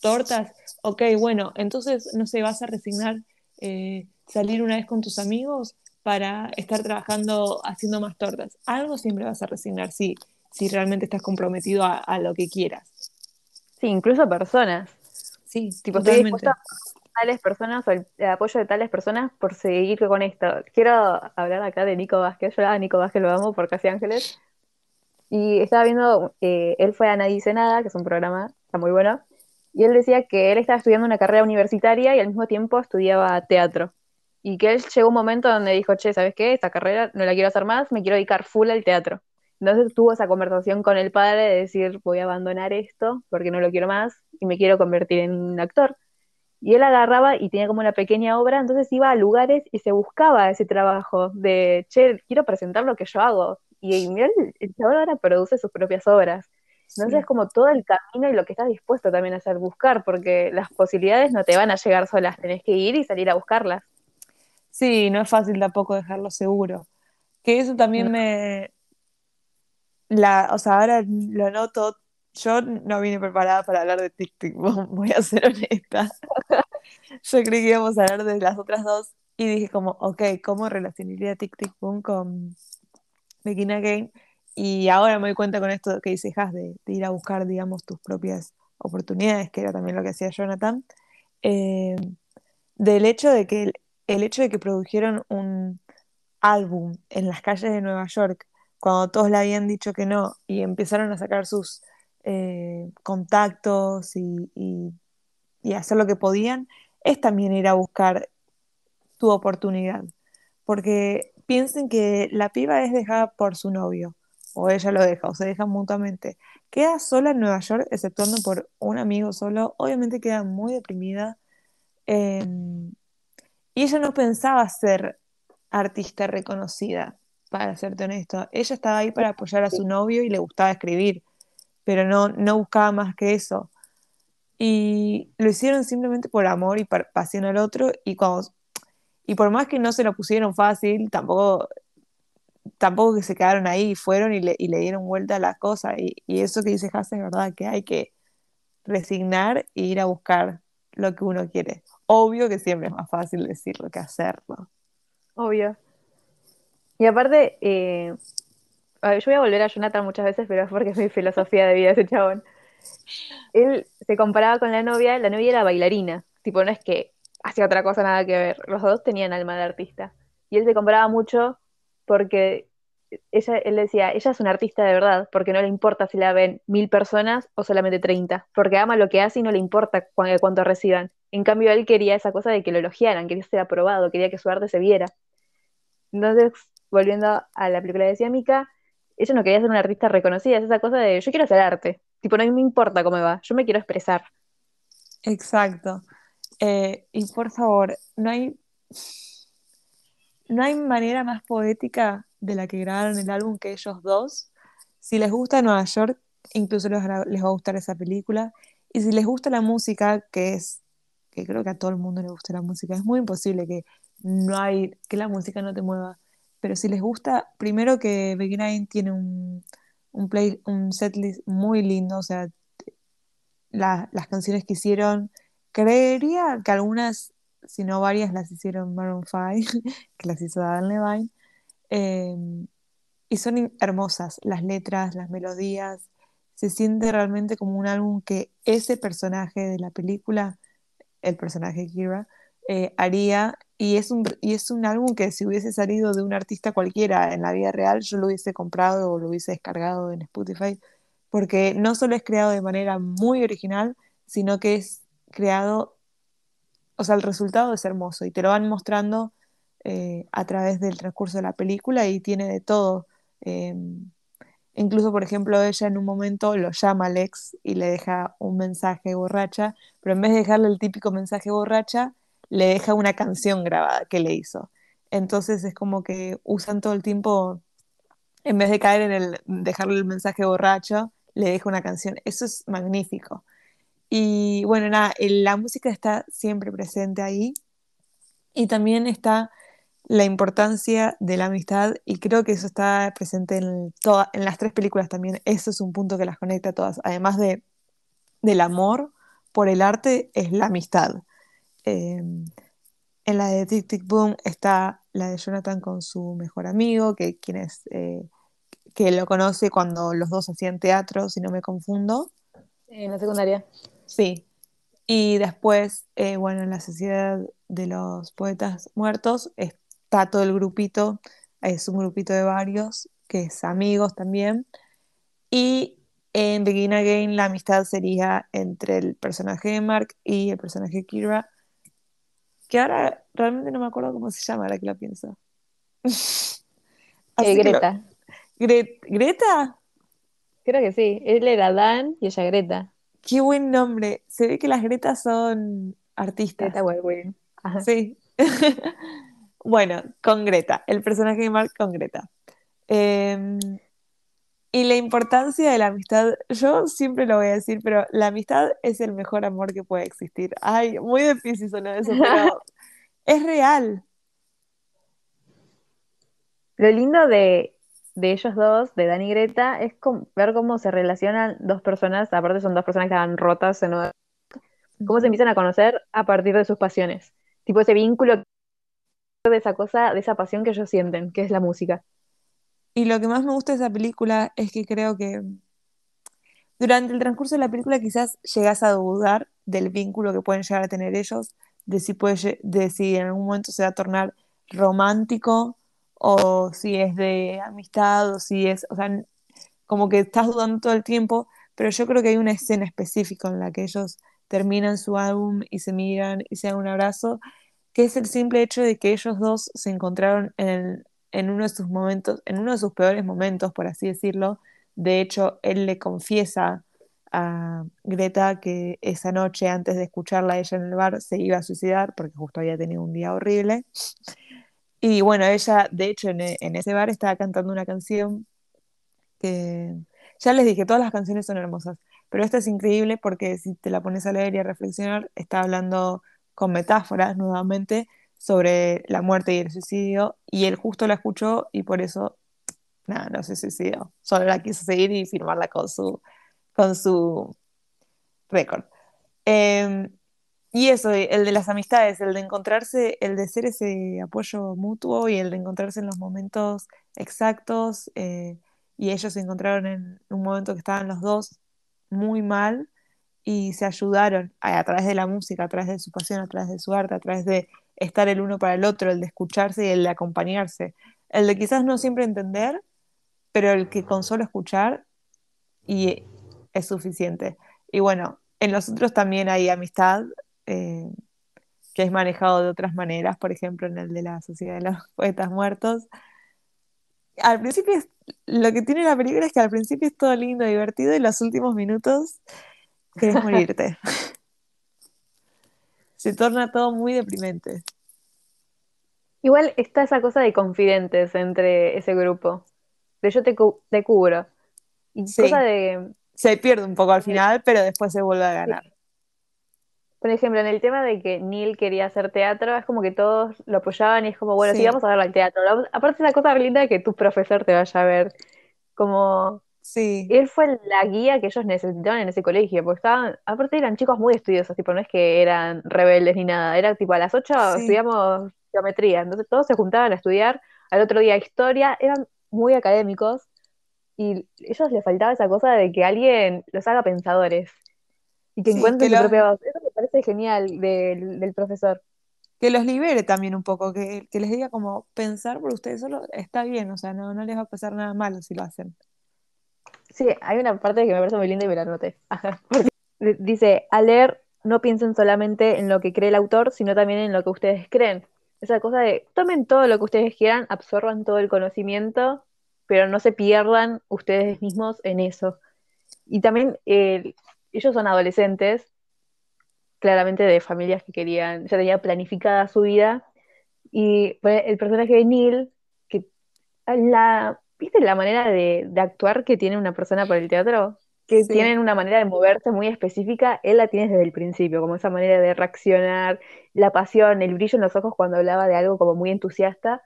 tortas. Ok, bueno, entonces, no sé, vas a resignar eh, salir una vez con tus amigos para estar trabajando haciendo más tortas. Algo siempre vas a resignar, sí, si realmente estás comprometido a, a lo que quieras. Sí, incluso personas. Sí, Tipo, estoy dispuesta a tales personas o el, el apoyo de tales personas por seguir con esto. Quiero hablar acá de Nico Vázquez. Yo a Nico Vázquez lo amo por Casi Ángeles. Y estaba viendo, eh, él fue a Nadie Dice Nada, que es un programa, está muy bueno. Y él decía que él estaba estudiando una carrera universitaria y al mismo tiempo estudiaba teatro. Y que él llegó un momento donde dijo, che, ¿sabes qué? Esta carrera no la quiero hacer más, me quiero dedicar full al teatro. Entonces tuvo esa conversación con el padre de decir, voy a abandonar esto porque no lo quiero más y me quiero convertir en un actor. Y él agarraba y tenía como una pequeña obra, entonces iba a lugares y se buscaba ese trabajo de, che, quiero presentar lo que yo hago. Y mira, el, el chaval ahora produce sus propias obras. Entonces Sí. es como todo el camino y lo que estás dispuesto también a hacer, buscar, porque las posibilidades no te van a llegar solas, tenés que ir y salir a buscarlas. Sí, no es fácil tampoco dejarlo seguro. Que eso también No. me... La, o sea, ahora lo noto, yo no vine preparada para hablar de Tic Tic Boom, voy a ser honesta. Yo creí que íbamos a hablar de las otras dos y dije como, ok, ¿cómo relacionaría Tic Tic Begin Again? Y ahora me doy cuenta con esto que dices, Has, de, de ir a buscar, digamos, tus propias oportunidades, que era también lo que hacía Jonathan, eh, del hecho de que el, hecho de que produjeron un álbum en las calles de Nueva York, cuando todos le habían dicho que no, y empezaron a sacar sus eh, contactos y, y, y hacer lo que podían, es también ir a buscar tu oportunidad. Porque piensen que la piba es dejada por su novio, o ella lo deja, o se dejan mutuamente. Queda sola en Nueva York, exceptuando por un amigo solo. Obviamente queda muy deprimida. eh, y ella no pensaba ser artista reconocida, para serte honesto. Ella estaba ahí para apoyar a su novio y le gustaba escribir, pero no, no buscaba más que eso. Y lo hicieron simplemente por amor y pasión al otro, y, cuando, y por más que no se lo pusieron fácil, tampoco, tampoco que se quedaron ahí, fueron y le, y le dieron vuelta a las cosas. Y, eso que dice Hasse es verdad, que hay que resignar e ir a buscar lo que uno quiere. Obvio que siempre es más fácil decirlo que hacerlo. Obvio. Y aparte, eh, yo voy a volver a Jonathan muchas veces, pero es porque es mi filosofía de vida ese chabón. Él se comparaba con la novia, la novia era bailarina, tipo, no es que hacía otra cosa nada que ver, los dos tenían alma de artista. Y él se comparaba mucho porque ella, él decía, ella es una artista de verdad, porque no le importa si la ven mil personas o solamente 30, porque ama lo que hace y no le importa cu- cuánto reciban. En cambio, él quería esa cosa de que lo elogiaran, quería ser aprobado, quería que su arte se viera. Entonces, volviendo a la película de Mika, ella no quería ser una artista reconocida, es esa cosa de yo quiero hacer arte, tipo, no me importa cómo va, yo me quiero expresar. Exacto. Eh, y por favor, no hay, no hay manera más poética de la que grabaron el álbum que ellos dos. Si les gusta Nueva York, incluso les, les va a gustar esa película. Y si les gusta la música, que es, que creo que a todo el mundo le gusta la música, es muy imposible que no hay, que la música no te mueva. Pero si les gusta, primero que Begin tiene un, un play, un setlist muy lindo, o sea, la- las canciones que hicieron, creería que algunas, si no varias, las hicieron Maroon 5, que las hizo Adam Levine, eh, y son hermosas, las letras, las melodías, se siente realmente como un álbum que ese personaje de la película, el personaje Kira, eh, haría, y es un, y es un álbum que si hubiese salido de un artista cualquiera en la vida real, yo lo hubiese comprado o lo hubiese descargado en Spotify, porque no solo es creado de manera muy original, sino que es creado, o sea, el resultado es hermoso y te lo van mostrando eh, a través del transcurso de la película y tiene de todo. Eh, incluso, por ejemplo, ella en un momento lo llama Alex y le deja un mensaje borracha, pero en vez de dejarle el típico mensaje borracha, le deja una canción grabada que le hizo. Entonces es como que usan todo el tiempo, en vez de caer en el dejarle el mensaje borracho, le deja una canción. Eso es magnífico. Y bueno, nada, la música está siempre presente ahí y también está la importancia de la amistad y creo que eso está presente en, toda- en las tres películas también. Eso es un punto que las conecta a todas. Además de, del amor por el arte, es la amistad. Eh, en la de Tic Tic Boom está la de Jonathan con su mejor amigo, que, quien es, eh, que lo conoce cuando los dos hacían teatro, si no me confundo. En la secundaria. Sí. Y después, eh, bueno, en la Sociedad de los Poetas Muertos está todo el grupito, es un grupito de varios, que es amigos también. Y en Begin Again la amistad sería entre el personaje de Mark y el personaje de Kira, que ahora realmente no me acuerdo cómo se llama, ahora que lo pienso. Eh, lo- Greta. Gre- ¿Greta? Creo que sí. Él era Dan y ella Greta. Qué buen nombre. Se ve que las Gretas son artistas. Greta Gerwig. Sí. Bueno, con Greta, el personaje de Mark con Greta. Eh, y la importancia de la amistad, yo siempre lo voy a decir, pero la amistad es el mejor amor que puede existir. Ay, muy difícil sonó eso, pero es real. Lo lindo de, de ellos dos, de Dan y Greta, es com- ver cómo se relacionan dos personas, aparte son dos personas que estaban rotas, en una- cómo se empiezan a conocer a partir de sus pasiones. Tipo ese vínculo de esa cosa, de esa pasión que ellos sienten, que es la música. Y lo que más me gusta de esa película es que creo que durante el transcurso de la película quizás llegas a dudar del vínculo que pueden llegar a tener ellos, de si puede, de si en algún momento se va a tornar romántico o si es de amistad o si es, o sea, como que estás dudando todo el tiempo, pero yo creo que hay una escena específica en la que ellos terminan su álbum y se miran y se dan un abrazo, que es el simple hecho de que ellos dos se encontraron en, en uno de sus momentos, en uno de sus peores momentos, por así decirlo. De hecho, él le confiesa a Greta que esa noche, antes de escucharla ella en el bar, se iba a suicidar porque justo había tenido un día horrible. Y bueno, ella, de hecho, en, e- en ese bar estaba cantando una canción que ya les dije, todas las canciones son hermosas, pero esta es increíble porque si te la pones a leer y a reflexionar, está hablando con metáforas nuevamente sobre la muerte y el suicidio, y él justo la escuchó y por eso, nada, no se suicidó, solo la quiso seguir y firmarla con su, con su récord. Em, y eso, el de las amistades, el de encontrarse, el de ser ese apoyo mutuo y el de encontrarse en los momentos exactos. eh, y ellos se encontraron en un momento que estaban los dos muy mal y se ayudaron a, a través de la música, a través de su pasión, a través de su arte, a través de estar el uno para el otro, el de escucharse y el de acompañarse. El de quizás no siempre entender, pero el que con solo escuchar y es suficiente. Y bueno, en los otros también hay amistad, eh, que es manejado de otras maneras, por ejemplo, en el de la Sociedad de los Poetas Muertos. Al principio, es- lo que tiene la película es que al principio es todo lindo, divertido, y los últimos minutos querés morirte. Se torna todo muy deprimente. Igual está esa cosa de confidentes entre ese grupo, de yo te, cu- te cubro. Y cosa Sí, de, se pierde un poco al final, pero después se vuelve a ganar. Por ejemplo, en el tema de que Neil quería hacer teatro, es como que todos lo apoyaban y es como, bueno, sí, Sí, vamos a verlo al teatro. Aparte es una cosa linda de que tu profesor te vaya a ver. Como sí, él fue la guía que ellos necesitaban en ese colegio, porque estaban, aparte eran chicos muy estudiosos, tipo, no es que eran rebeldes ni nada, era tipo a las 8 sí. estudiamos geometría, entonces todos se juntaban a estudiar, al otro día historia, eran muy académicos y a ellos les faltaba esa cosa de que alguien los haga pensadores y que Sí, que encuentren su los, propia voz. Eso me parece genial del, del profesor. que los libere también un poco, que, que les diga como pensar por ustedes solo está bien, o sea, no, no les va a pasar nada malo si lo hacen. Sí, hay una parte que me parece muy linda y me la anoté. Dice, al leer no piensen solamente en lo que cree el autor, sino también en lo que ustedes creen. Esa cosa de tomen todo lo que ustedes quieran, absorban todo el conocimiento, pero no se pierdan ustedes mismos en eso. Y también eh, ellos son adolescentes, claramente de familias que querían, ya tenía planificada su vida, y bueno, el personaje de Neil, que la, ¿viste la manera de, de actuar que tiene una persona por el teatro? Que Sí, tienen una manera de moverse muy específica, él la tiene desde el principio, como esa manera de reaccionar, la pasión, el brillo en los ojos cuando hablaba de algo como muy entusiasta.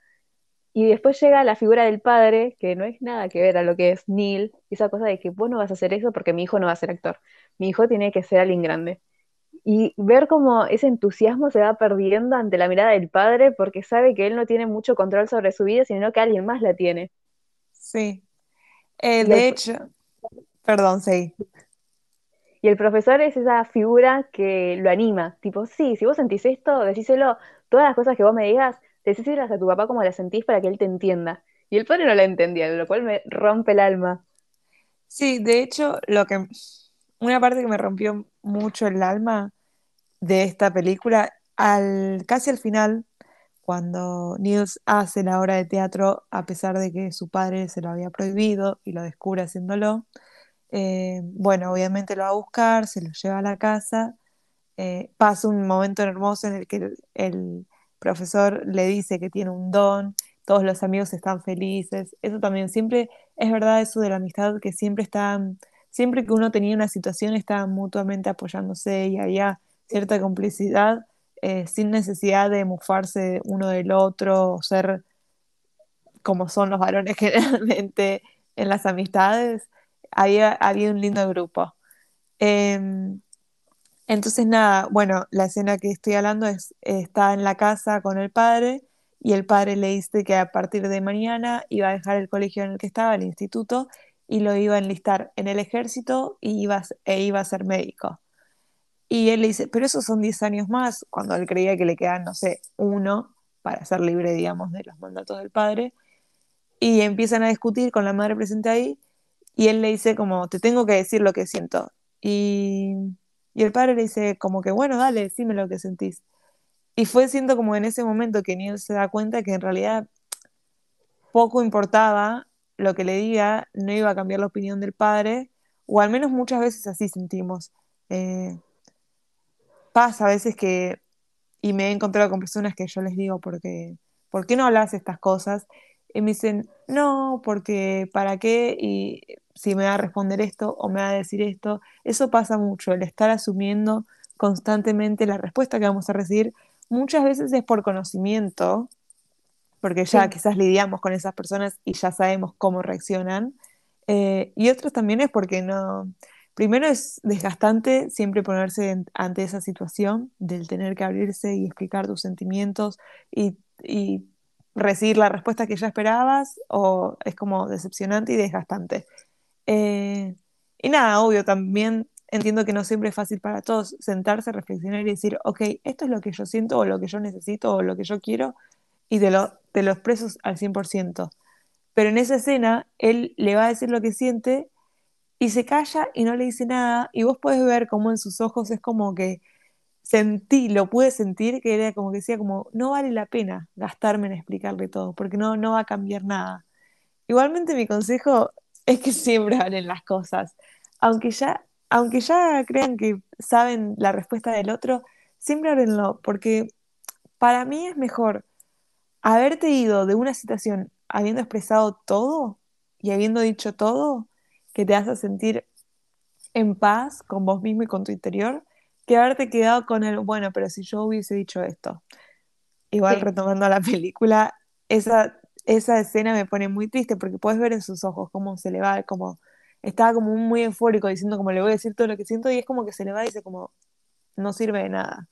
Y después llega la figura del padre, que no es nada que ver a lo que es Neil, esa cosa de que vos no vas a hacer eso porque mi hijo no va a ser actor, mi hijo tiene que ser alguien grande. Y ver cómo ese entusiasmo se va perdiendo ante la mirada del padre porque sabe que él no tiene mucho control sobre su vida, sino que alguien más la tiene. sí. Eh, el, de hecho, perdón, sí, y el profesor es esa figura que lo anima, tipo, sí, si vos sentís esto, decíselo, todas las cosas que vos me digas, decíselas a tu papá como las sentís para que él te entienda. Y el padre no la entendía, lo cual me rompe el alma. sí, de hecho, lo que, una parte que me rompió mucho el alma de esta película, al, casi al final, cuando Niels hace la obra de teatro, a pesar de que su padre se lo había prohibido y lo descubre haciéndolo, eh, bueno, obviamente lo va a buscar, se lo lleva a la casa eh, pasa un momento hermoso en el que el, el profesor le dice que tiene un don, todos los amigos están felices. Eso también siempre es verdad, eso de la amistad, que siempre están, siempre que uno tenía una situación, estaban mutuamente apoyándose y había cierta complicidad, eh, sin necesidad de mufarse uno del otro o ser como son los varones generalmente en las amistades. Había, había un lindo grupo. Em, entonces, nada, bueno, la escena que estoy hablando es, está en la casa con el padre y el padre le dice que a partir de mañana iba a dejar el colegio en el que estaba, el instituto, y lo iba a enlistar en el ejército y iba e iba a ser médico. Y él le dice, pero esos son 10 años más, cuando él creía que le quedan, no sé, uno para ser libre, digamos, de los mandatos del padre. Y empiezan a discutir con la madre presente ahí y él le dice como, te tengo que decir lo que siento. Y, y el padre le dice como que, bueno, dale, decime lo que sentís. Y fue siento como en ese momento que Neil se da cuenta que en realidad poco importaba lo que le diga, no iba a cambiar la opinión del padre, o al menos muchas veces así sentimos. Eh, pasa a veces que, y me he encontrado con personas que yo les digo porque ¿por qué no hablas estas cosas? Y me dicen, no, porque ¿para qué? Y si me va a responder esto o me va a decir esto, eso pasa mucho, el estar asumiendo constantemente la respuesta que vamos a recibir, muchas veces es por conocimiento, porque ya Sí. quizás lidiamos con esas personas y ya sabemos cómo reaccionan, eh, y otros también es porque no, primero es desgastante siempre ponerse en- ante esa situación del tener que abrirse y explicar tus sentimientos y, y recibir la respuesta que ya esperabas, o es como decepcionante y desgastante. Eh, y nada, obvio, también entiendo que no siempre es fácil para todos sentarse, reflexionar y decir, ok, esto es lo que yo siento o lo que yo necesito o lo que yo quiero y te lo, te lo expreso al 100%. Pero en esa escena, él le va a decir lo que siente y se calla y no le dice nada y vos podés ver cómo en sus ojos es como que sentí, lo pude sentir, que era como que decía como, no vale la pena gastarme en explicarle todo, porque no, no va a cambiar nada. Igualmente mi consejo es que siempre hablen las cosas. Aunque ya, aunque ya crean que saben la respuesta del otro, siempre háblenlo, porque para mí es mejor haberte ido de una situación habiendo expresado todo y habiendo dicho todo, que te hace sentir en paz con vos mismo y con tu interior, que haberte quedado con el, bueno, pero si yo hubiese dicho esto. Igual Sí. retomando la película, esa, esa escena me pone muy triste porque puedes ver en sus ojos cómo se le va, como estaba como muy eufórico diciendo como le voy a decir todo lo que siento y es como que se le va y dice como no sirve de nada.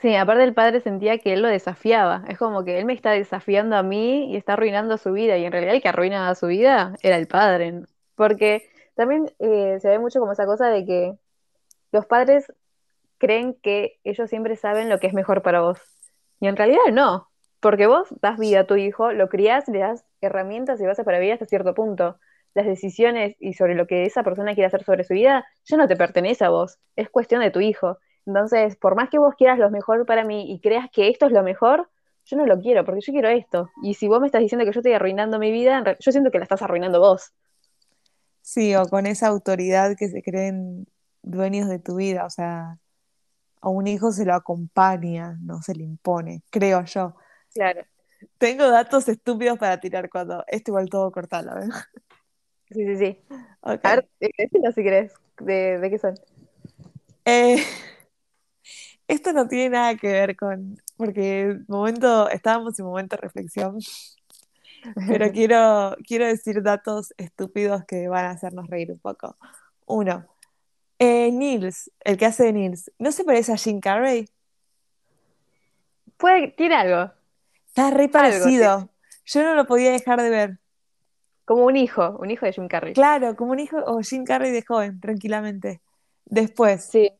Sí, aparte el padre sentía que él lo desafiaba. Es como que él me está desafiando a mí y está arruinando su vida. Y en realidad el que arruinaba su vida era el padre. Porque también eh, se ve mucho como esa cosa de que los padres creen que ellos siempre saben lo que es mejor para vos. Y en realidad no. Porque vos das vida a tu hijo, lo criás, le das herramientas y bases para vivir hasta cierto punto. Las decisiones y sobre lo que esa persona quiere hacer sobre su vida ya no te pertenece a vos. Es cuestión de tu hijo. Entonces, por más que vos quieras lo mejor para mí y creas que esto es lo mejor, yo no lo quiero, porque yo quiero esto. Y si vos me estás diciendo que yo estoy arruinando mi vida, yo siento que la estás arruinando vos. Sí, o con esa autoridad que se creen dueños de tu vida, o sea, a un hijo se lo acompaña, no se le impone, creo yo. Claro. Tengo datos estúpidos para tirar cuando esto igual todo cortalo, ¿ves? Sí, sí, sí. Ok. A ver, eh, si querés. ¿De, de qué son? Eh, esto no tiene nada que ver con, porque momento, estábamos en momento de reflexión, pero quiero, quiero decir datos estúpidos que van a hacernos reír un poco. Uno, eh, Nils, el que hace de Nils, ¿no se parece a Jim Carrey? Puede, tiene algo. Está re parecido. Yo no lo podía dejar de ver. Como un hijo, un hijo de Jim Carrey. Claro, como un hijo o Jim Carrey de joven, tranquilamente. Después, Sí.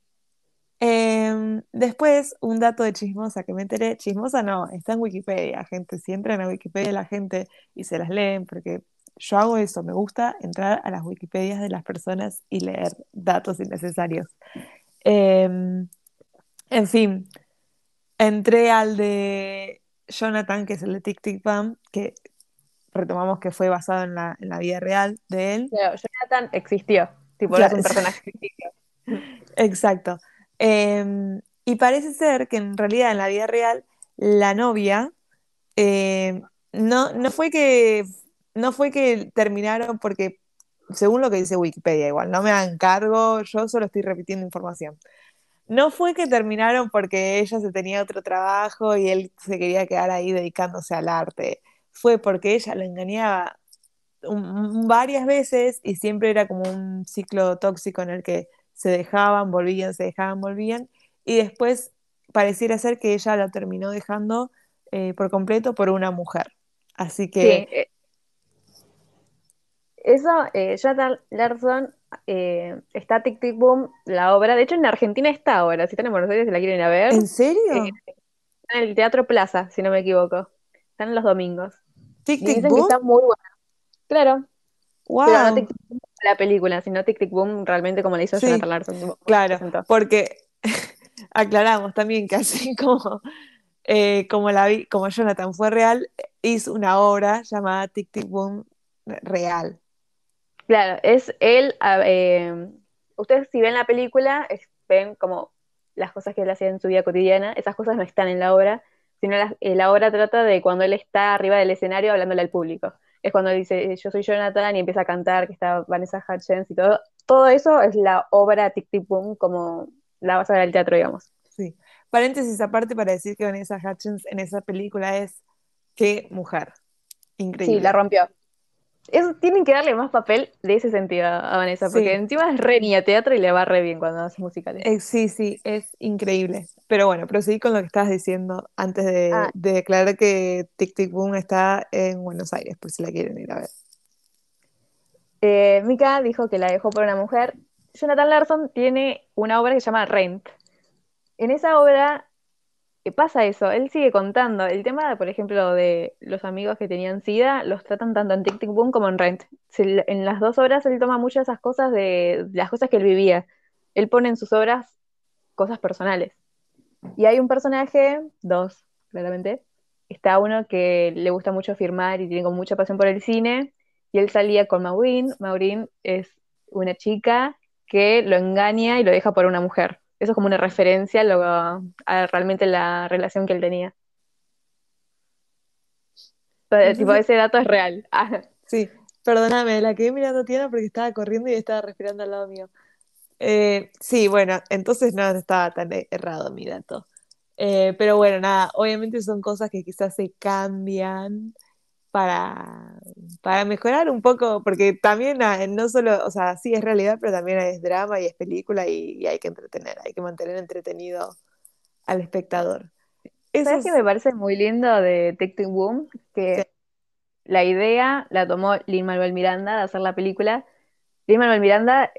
Em, después, un dato de chismosa que me enteré. Chismosa no, está en Wikipedia, gente. Si entran a Wikipedia la gente y se las leen, porque yo hago eso, me gusta entrar a las Wikipedias de las personas y leer datos innecesarios. Em, en fin, entré al de Jonathan, que es el de Tic Tic Bam, que retomamos que fue basado en la, en la vida real de él. Pero Jonathan existió. Tipo, Claro, es un personaje ficticio. Exacto. Eh, y parece ser que en realidad en la vida real la novia eh, no, no fue que no fue que terminaron porque según lo que dice Wikipedia igual, no me hagan cargo, yo solo estoy repitiendo información. No fue que terminaron porque ella se tenía otro trabajo y él se quería quedar ahí dedicándose al arte. Fue porque ella lo engañaba un- un- varias veces y siempre era como un ciclo tóxico en el que se dejaban, volvían, se dejaban, volvían y después pareciera ser que ella lo terminó dejando eh, por completo por una mujer. Así Sí, que eh, eso, eh, Jonathan Larson eh, está Tic Tic Boom, la obra. De hecho, en Argentina está ahora. Si están en Buenos Aires, si la quieren ir a ver. ¿en serio? Eh, Está en el Teatro Plaza, si no me equivoco. Están los domingos. Tic Tic dicen que Boom. está muy buena. Claro, pero no Wow. Tic Tic Boom la película, sino Tic Tic Boom realmente como la hizo Sí, Jonathan Larson. claro, porque aclaramos también que así como, eh, como, la vi- como Jonathan fue real, hizo una obra llamada Tic Tic Boom real. Claro, es él. eh, ustedes, si ven la película, ven como las cosas que él hacía en su vida cotidiana. Esas cosas no están en la obra, sino la, eh, la obra trata de cuando él está arriba del escenario hablándole al público. Es cuando dice, yo soy Jonathan y empieza a cantar, que está Vanessa Hudgens y todo. Todo eso es la obra Tic Tic Boom, como la vas a ver al teatro, digamos. Sí. Paréntesis aparte para decir que Vanessa Hutchins en esa película es qué mujer. Increíble. Sí, la rompió. Eso, tienen que darle más papel de ese sentido a Vanessa, porque Sí. encima es re niña teatro y le va re bien cuando hace musicales. Eh, sí, sí, es increíble. Pero bueno, proseguí con lo que estabas diciendo antes de, Ah. de declarar que Tic Tic Boom está en Buenos Aires, por si la quieren ir a ver. Eh, Mika dijo que la dejó por una mujer. Jonathan Larson tiene una obra que se llama Rent. En esa obra eh, pasa eso, él sigue contando. El tema, por ejemplo, de los amigos que tenían SIDA, los tratan tanto en Tic Tic Boom como en Rent. Se- en las dos obras él toma muchas de esas cosas de, de las cosas que él vivía. Él pone en sus obras cosas personales. Y hay un personaje, dos, claramente. Está uno que le gusta mucho firmar y tiene mucha pasión por el cine. Y él salía con Maureen. Maureen es una chica que lo engaña y lo deja por una mujer. Eso es como una referencia a, lo- a realmente la relación que él tenía. Entonces, tipo, ese dato es real. Sí, perdóname, la quedé mirando a Tiana porque estaba corriendo y estaba respirando al lado mío. Eh, sí, bueno, entonces no estaba tan e- errado mi dato. Eh, pero bueno, nada, obviamente son cosas que quizás se cambian para, para mejorar un poco, porque también ah, no solo, o sea, sí es realidad, pero también es drama y es película y, y hay que entretener, hay que mantener entretenido al espectador. Eso ¿Sabes es- me parece muy lindo de Tic Tic Boom? Que la idea la tomó Lin-Manuel Miranda de hacer la película. Lin-Manuel Miranda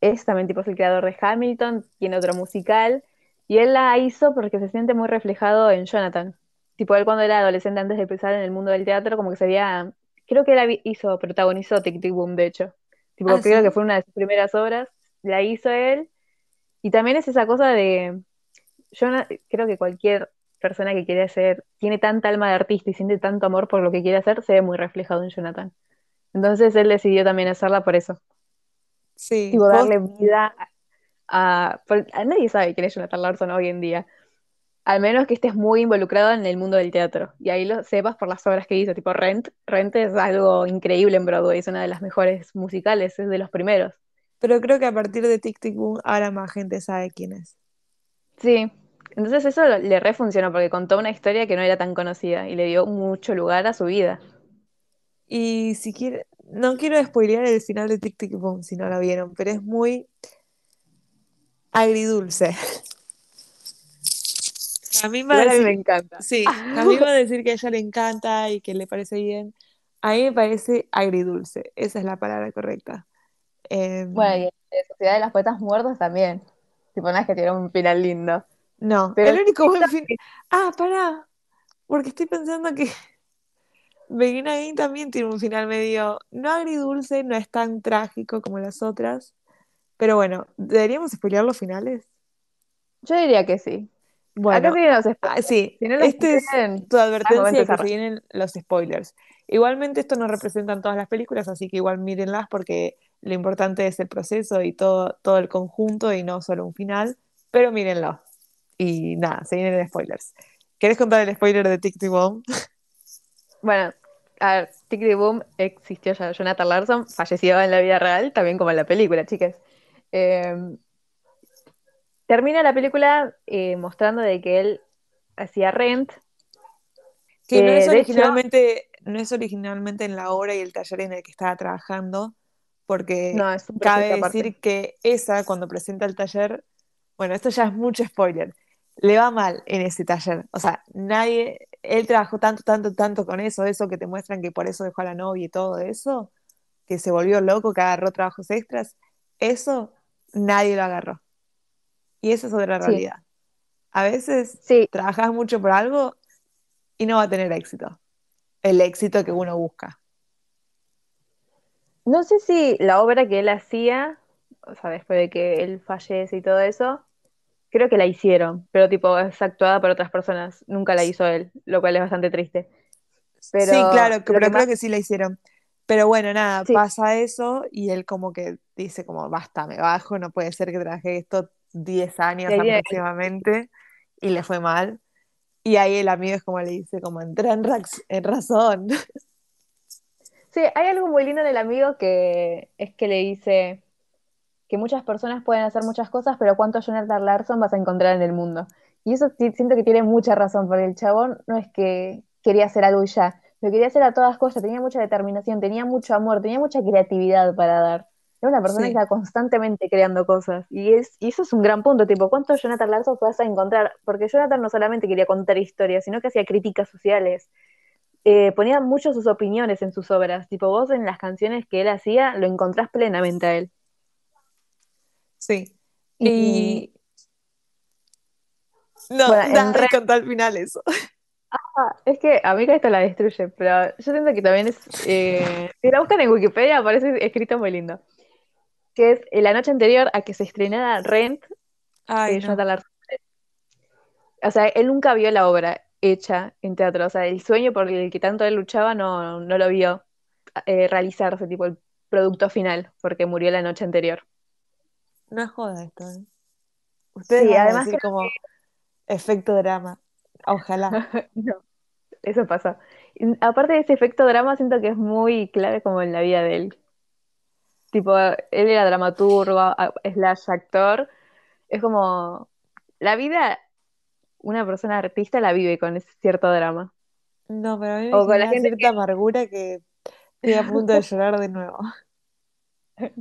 es también tipo es el creador de Hamilton, tiene otro musical, y él la hizo porque se siente muy reflejado en Jonathan. Tipo, él cuando era adolescente antes de empezar en el mundo del teatro, como que se creo que él hizo, protagonizó Tic Tic Boom, de hecho. Tipo, Ah, creo ¿sí? que fue una de sus primeras obras, la hizo él, y también es esa cosa de, yo no- creo que cualquier persona que quiere hacer, tiene tanta alma de artista y siente tanto amor por lo que quiere hacer, se ve muy reflejado en Jonathan. Entonces él decidió también hacerla por eso. Sí, Tipo, vos- darle vida a, a nadie sabe quién es Jonathan Larson hoy en día. Al menos que estés muy involucrado en el mundo del teatro. Y ahí lo sepas por las obras que hizo, tipo Rent. Rent es algo increíble en Broadway, es una de las mejores musicales, es de los primeros. pero creo que a partir de Tic Tic Boom ahora más gente sabe quién es. Sí. Entonces eso le refuncionó porque contó una historia que no era tan conocida y le dio mucho lugar a su vida. Y si quiere, no quiero spoilear el final de Tic Tic Boom si no lo vieron, pero es muy agridulce. A mí me a mí me encanta. sí, a mí me va a decir que a ella le encanta y que le parece bien. A mí me parece agridulce, esa es la palabra correcta. Em, Bueno, y en Sociedad de las Poetas Muertos también. Tipo, no es que tiene un final lindo. no, Pero el único buen. Ah, pará, porque estoy pensando que Begin Again también tiene un final medio, no agridulce, no es tan trágico como las otras. Pero bueno, ¿deberíamos spoilear los finales? Yo diría que sí. Bueno, Acá nos ah, sí, Si no los este es tu advertencia de que se vienen los spoilers. Igualmente esto no representa en todas las películas, así que igual mírenlas porque lo importante es el proceso y todo, todo el conjunto y no solo un final, pero mírenlo. Y nada, se vienen spoilers. ¿Querés contar el spoiler de Tic Tic? Bueno, a ver, Tic Tic Boom existió ya Jonathan Larson, falleció en la vida real, también como en la película, chicas. Eh, termina la película eh, mostrando de que él hacía Rent. Que no Eh, es hecho- originalmente, no es originalmente en la obra y el taller en el que estaba trabajando, porque No, cabe decir que esa, cuando presenta el taller, bueno, esto ya es mucho spoiler, le va mal en ese taller. O sea, nadie, él trabajó tanto, tanto, tanto con eso, eso que te muestran que por eso dejó a la novia y todo eso, que se volvió loco, que agarró trabajos extras, eso nadie lo agarró. Y esa es otra Sí. realidad. A veces Sí, trabajas mucho por algo y no va a tener éxito. El éxito que uno busca. no sé si la obra que él hacía, o sea, después de que él fallece y todo eso, creo que la hicieron, pero tipo es actuada por otras personas, nunca la hizo él, lo cual es bastante triste. Pero sí, claro, pero que creo más- que sí la hicieron. Pero bueno, nada, Sí. pasa eso y él como que dice como, basta, me bajo, no puede ser que trabajé esto 10 años aproximadamente y le fue mal. Y ahí el amigo es como le dice, como entra en, en razón. Sí, hay algo muy lindo en el amigo que es que le dice que muchas personas pueden hacer muchas cosas, pero ¿cuánto Jonathan Larson vas a encontrar en el mundo? Y eso siento que tiene mucha razón, porque el chabón no es que quería hacer algo y ya, lo quería hacer a todas cosas, tenía mucha determinación, tenía mucho amor, tenía mucha creatividad para dar. Era una persona que está constantemente creando cosas. Y, es, y eso es un gran punto, tipo, ¿cuánto Jonathan Larson vas a encontrar? Porque Jonathan no solamente quería contar historias, sino que hacía críticas sociales. Eh, ponía mucho sus opiniones en sus obras. Tipo, vos en las canciones que él hacía lo encontrás plenamente a él. Sí. Y. No, bueno, en contar al final eso. Ah, es que a mí que esto la destruye, pero yo siento que también es. Eh, si la buscan en Wikipedia, aparece escrito muy lindo. Que es la noche anterior a que se estrenara Rent, Ay, eh, O sea, él nunca vio la obra hecha en teatro. O sea, el sueño por el que tanto él luchaba no, no lo vio eh, realizarse, tipo el producto final, porque murió la noche anterior. No es joda esto, ¿eh? Ustedes sí, además decir como efecto drama. Ojalá. no, eso pasa. aparte de ese efecto drama, siento que es muy clave como en la vida de él. Tipo, él era dramaturgo, slash actor. Es como, la vida, una persona artista la vive con ese cierto drama. No, pero a mí me o la cierta amargura que estoy a punto de llorar de nuevo.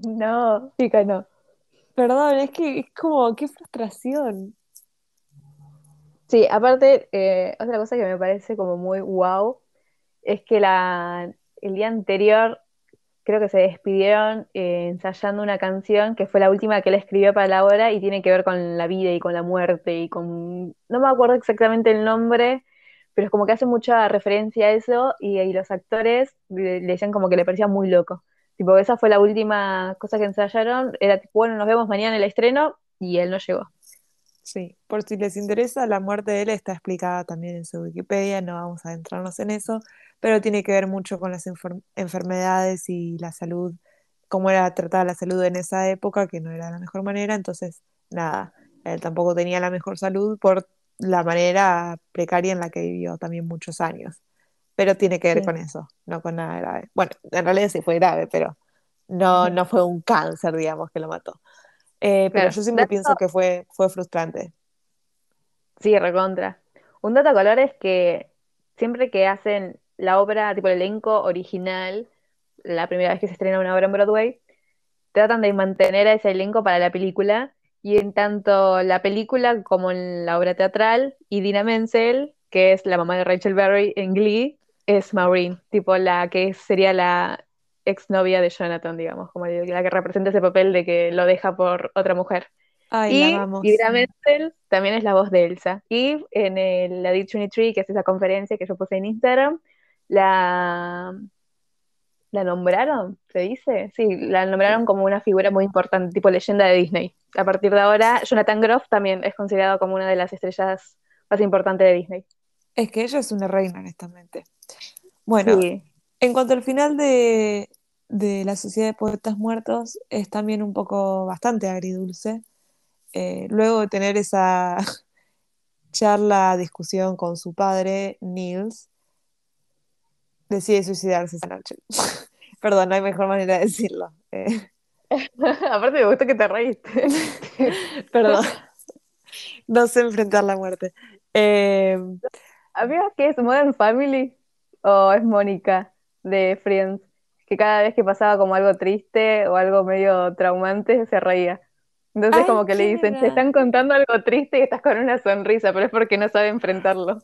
No, chica, no. Perdón, es que es como, qué frustración. Sí, aparte, eh, otra cosa que me parece como muy wow es que la, el día anterior creo que se despidieron eh, ensayando una canción que fue la última que él escribió para la obra y tiene que ver con la vida y con la muerte y con... No me acuerdo exactamente el nombre, pero es como que hace mucha referencia a eso y, los actores le, decían como que le parecía muy loco. Tipo, esa fue la última cosa que ensayaron, era tipo, bueno, nos vemos mañana en el estreno y él no llegó. Sí, por si les interesa, la muerte de él está explicada también en su Wikipedia, no vamos a adentrarnos en eso, pero tiene que ver mucho con las enfermedades y la salud, cómo era tratada la salud en esa época, que no era la mejor manera, entonces, nada, él tampoco tenía la mejor salud por la manera precaria en la que vivió también muchos años, pero tiene que ver con eso, no con nada grave. Bueno, en realidad sí fue grave, pero no, no fue un cáncer, digamos, que lo mató. Eh, pero yo siempre pienso que fue, fue frustrante. Sí, recontra. Un dato a color es que siempre que hacen la obra, tipo el elenco original, la primera vez que se estrena una obra en Broadway, tratan de mantener a ese elenco para la película. Y en tanto la película como en la obra teatral, y Dina Menzel, que es la mamá de Rachel Berry en Glee, es Maureen, tipo la que sería la exnovia de Jonathan, digamos, como la que representa ese papel de que lo deja por otra mujer. y Ira Menzel también es la voz de Elsa. Y en el, la D23, que es esa conferencia que yo puse en Instagram, la, la nombraron, ¿se dice? Sí, la nombraron como una figura muy importante, tipo leyenda de Disney. A partir de ahora, Jonathan Groff también es considerado como una de las estrellas más importantes de Disney. Es que ella es una reina, honestamente. Bueno, en cuanto al final de, de la Sociedad de Poetas Muertos es también un poco bastante agridulce. Eh, luego de tener esa charla, discusión con su padre, Niels, decide suicidarse esa noche. Perdón, no hay mejor manera de decirlo. Eh. Aparte me gusta que te reíste. Perdón. No sé enfrentar la muerte. Eh... qué es Modern Family? ¿O es Mónica de Friends? que cada vez que pasaba como algo triste o algo medio traumante, se reía. Entonces como que le dicen, te están contando algo triste y estás con una sonrisa, pero es porque no sabe enfrentarlo.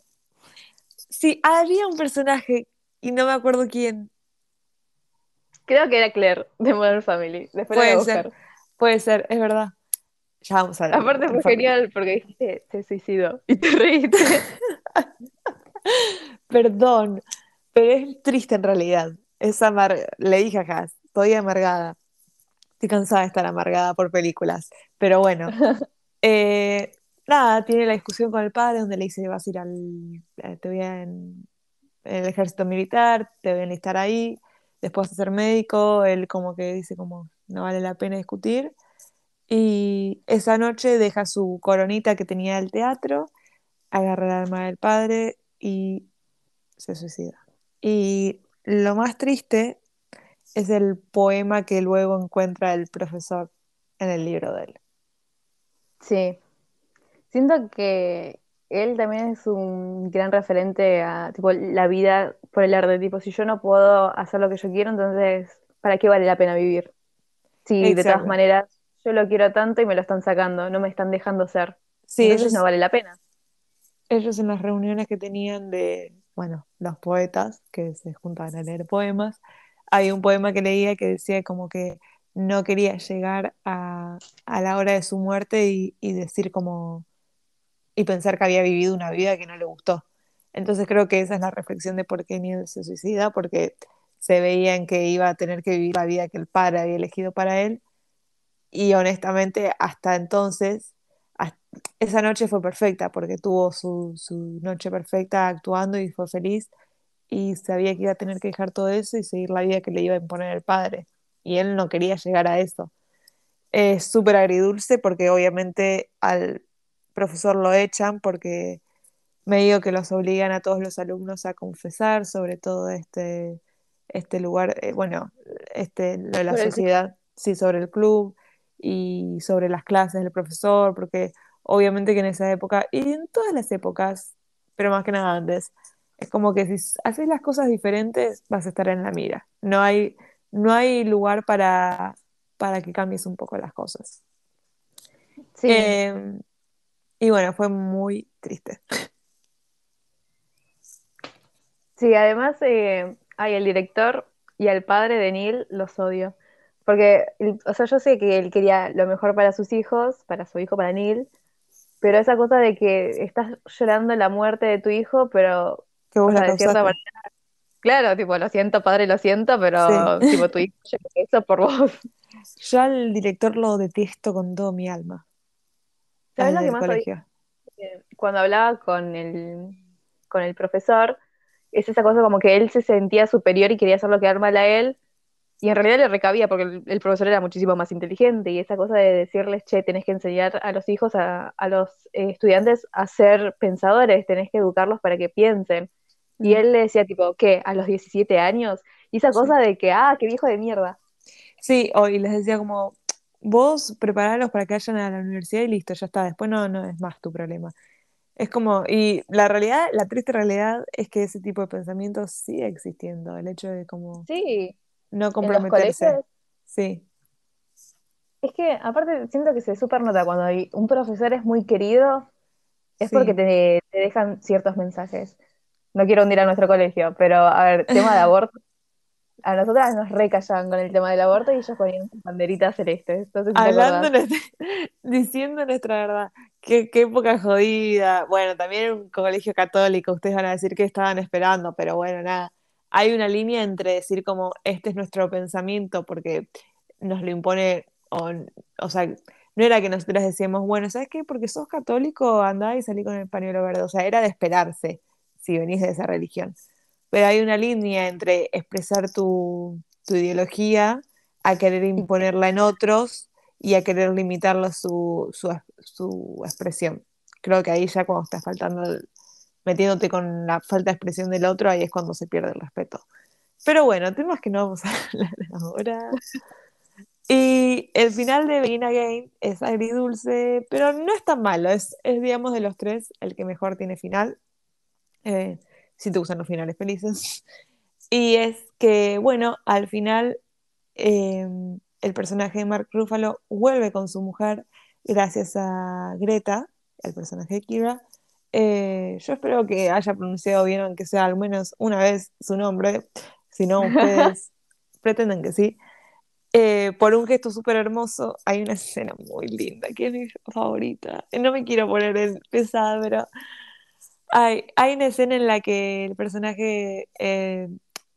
Sí, había un personaje y no me acuerdo quién. Creo que era Claire de Modern Family. Después puede ser, puede ser, es verdad. Ya vamos a ver. Aparte fue genial porque dijiste, se suicidó y te reíste. Perdón, pero es triste en realidad es le dije a estoy amargada. Estoy cansada de estar amargada por películas. Pero bueno, eh, nada, tiene la discusión con el padre donde le dice, vas a ir al, eh, te voy en, el ejército militar, te voy a enlistar ahí, después a ser médico, él como que dice como, no vale la pena discutir. Y esa noche deja su coronita que tenía del teatro, agarra el alma del padre y se suicida. Y lo más triste es el poema que luego encuentra el profesor en el libro de él. Sí. Siento que él también es un gran referente a tipo, la vida por el arte. Tipo, si yo no puedo hacer lo que yo quiero, entonces, ¿para qué vale la pena vivir? Sí, de todas maneras, yo lo quiero tanto y me lo están sacando, no me están dejando ser. Sí, entonces no vale la pena. Ellos en las reuniones que tenían de, bueno, los poetas que se juntaban a leer poemas, hay un poema que leía que decía como que no quería llegar a, la hora de su muerte y, decir como y pensar que había vivido una vida que no le gustó. Entonces creo que esa es la reflexión de por qué Neil se suicida, porque se veía en que iba a tener que vivir la vida que el padre había elegido para él. Y honestamente, hasta entonces, esa noche fue perfecta, porque tuvo su, su noche perfecta actuando y fue feliz y sabía que iba a tener que dejar todo eso y seguir la vida que le iba a imponer el padre. Y él no quería llegar a eso. Es súper agridulce porque obviamente al profesor lo echan porque medio que los obligan a todos los alumnos a confesar sobre todo este, este lugar, eh, bueno, este, lo de la sociedad, sí, sobre el club y sobre las clases del profesor, porque obviamente que en esa época, y en todas las épocas, pero más que nada antes, es como que si haces las cosas diferentes, vas a estar en la mira. No hay, no hay lugar para, para que cambies un poco las cosas. Sí. Em, y bueno, fue muy triste. Sí, además, eh, hay el director y al padre de Neil los odio. Porque, o sea, yo sé que él quería lo mejor para sus hijos, para su hijo, para Neil, pero esa cosa de que estás llorando la muerte de tu hijo, pero que vos la Claro, tipo, lo siento, padre, lo siento, pero tipo, tu hijo eso por vos. Yo al director lo detesto con todo mi alma. ¿Sabes lo que más colegio. Cuando hablaba con el, con el profesor, es esa cosa como que él se sentía superior y quería hacerlo quedar mal a él, y en realidad le recabía porque el, profesor era muchísimo más inteligente, y esa cosa de decirles, che, tenés que enseñar a los hijos, a, a los eh, estudiantes a ser pensadores, tenés que educarlos para que piensen. Y él le decía, tipo, ¿qué? ¿A los 17 años? Y esa cosa de que, ah, qué viejo de mierda. Sí, hoy les decía como, vos preparalos para que vayan a la universidad y listo, ya está, después no, no es más tu problema. Es como, y la realidad, la triste realidad es que ese tipo de pensamiento sigue existiendo, el hecho de como sí. No comprometerse. Sí. Es que aparte siento que se super nota cuando hay un profesor es muy querido, es porque te, te dejan ciertos mensajes no quiero hundir a nuestro colegio, pero a ver, tema de aborto. A nosotras nos recallaban con el tema del aborto y ellos ponían sus banderitas celestes. Hablando, diciendo nuestra verdad, qué, qué época jodida. Bueno, también un colegio católico, ustedes van a decir que estaban esperando, pero bueno, nada. Hay una línea entre decir como este es nuestro pensamiento porque nos lo impone, o, o sea, no era que nosotras decíamos, bueno, ¿sabes qué? Porque sos católico, andá y salí con el pañuelo verde. O sea, era de esperarse si venís de esa religión. Pero hay una línea entre expresar tu, ideología a querer imponerla en otros y a querer limitarla su, su, expresión. Creo que ahí ya cuando estás faltando, metiéndote con la falta de expresión del otro, ahí es cuando se pierde el respeto. Pero bueno, temas que no vamos a hablar ahora. Y el final de Begin Again es agridulce, pero no es tan malo. Es, es, digamos, de los tres el que mejor tiene final. Eh, si te gustan los finales felices. Y es que, bueno, al final em, el personaje de Mark Ruffalo vuelve con su mujer gracias a Greta, el personaje de Kira. Eh, yo espero que haya pronunciado bien, aunque sea al menos una vez su nombre, si no, ustedes pretenden que sí. Eh, por un gesto súper hermoso, hay una escena muy linda, que es mi favorita. No me quiero poner pesada, pero hay, una escena en la que el personaje eh,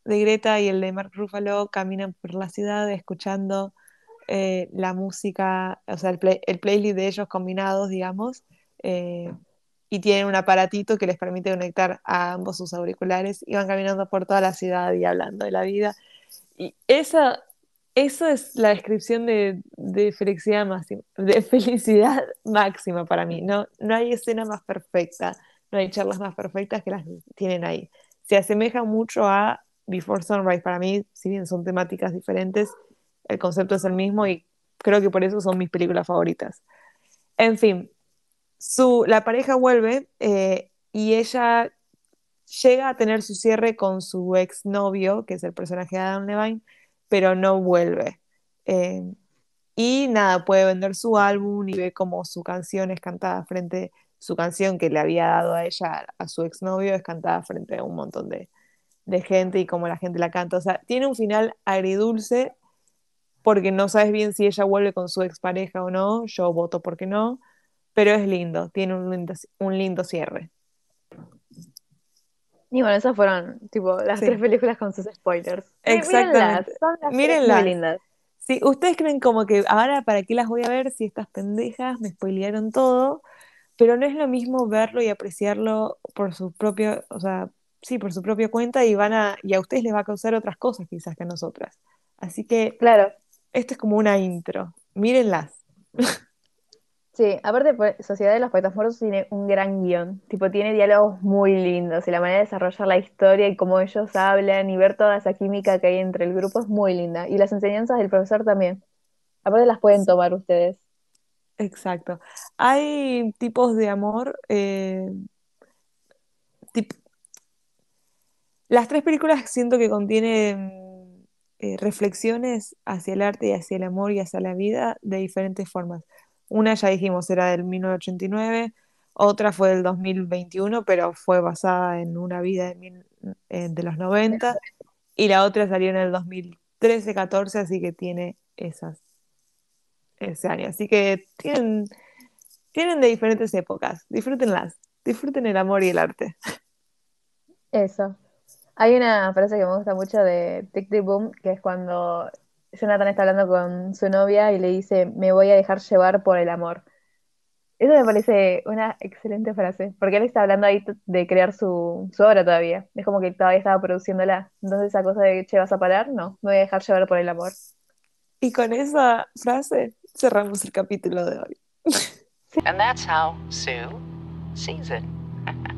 de Greta y el de Mark Ruffalo caminan por la ciudad escuchando eh, la música, o sea, el, playlist de ellos combinados, digamos, eh, y tienen un aparatito que les permite conectar a ambos sus auriculares y van caminando por toda la ciudad y hablando de la vida. Y esa, eso es la descripción de, felicidad máxima, de felicidad máxima para mí. No, no hay escena más perfecta no hay charlas más perfectas que las tienen ahí. Se asemeja mucho a Before Sunrise. Para mí, si bien son temáticas diferentes, el concepto es el mismo y creo que por eso son mis películas favoritas. En fin, su, la pareja vuelve eh, y ella llega a tener su cierre con su exnovio, que es el personaje de Adam Levine, pero no vuelve. Eh, y nada, puede vender su álbum y ve como su canción es cantada frente, su canción que le había dado a ella, a su exnovio, es cantada frente a un montón de, de gente y como la gente la canta. O sea, tiene un final agridulce porque no sabes bien si ella vuelve con su expareja o no. Yo voto porque no, pero es lindo, tiene un lindo, un lindo cierre. Y bueno, esas fueron tipo las Sí. tres películas con sus spoilers. Exactamente. Mírenlas, son las tres Mírenlas. muy lindas. Sí, ustedes creen como que ahora para qué las voy a ver si estas pendejas me spoilearon todo, pero no es lo mismo verlo y apreciarlo por su propio, o sea, sí, por su propia cuenta y van a, y a ustedes les va a causar otras cosas quizás que a nosotras. Así que Claro, esto es como una intro. Mírenlas. sí, aparte pues, Sociedad de los Poetas Muertos tiene un gran guion, tipo tiene diálogos muy lindos y la manera de desarrollar la historia y cómo ellos hablan y ver toda esa química que hay entre el grupo es muy linda y las enseñanzas del profesor también. Aparte las pueden tomar ustedes. Exacto. Hay tipos de amor, eh, tip- Las tres películas siento que contienen eh, reflexiones hacia el arte y hacia el amor y hacia la vida de diferentes formas. Una ya dijimos era del 1989, otra fue del 2021, pero fue basada en una vida de, los 90, y la otra salió en el 2013-14, así que tiene esas, ese año. Así que tienen, tienen de diferentes épocas, disfrútenlas, disfruten el amor y el arte. Eso. Hay una frase que me gusta mucho de Tic Tic Boom, que es cuando Jonathan está hablando con su novia y le dice, me voy a dejar llevar por el amor. Eso me parece una excelente frase, porque él está hablando ahí de crear su, su obra todavía. Es como que todavía estaba produciéndola. Entonces esa cosa de, che, ¿vas a parar? No, me voy a dejar llevar por el amor. Y con esa frase cerramos el capítulo de hoy. And that's how Sue sees it.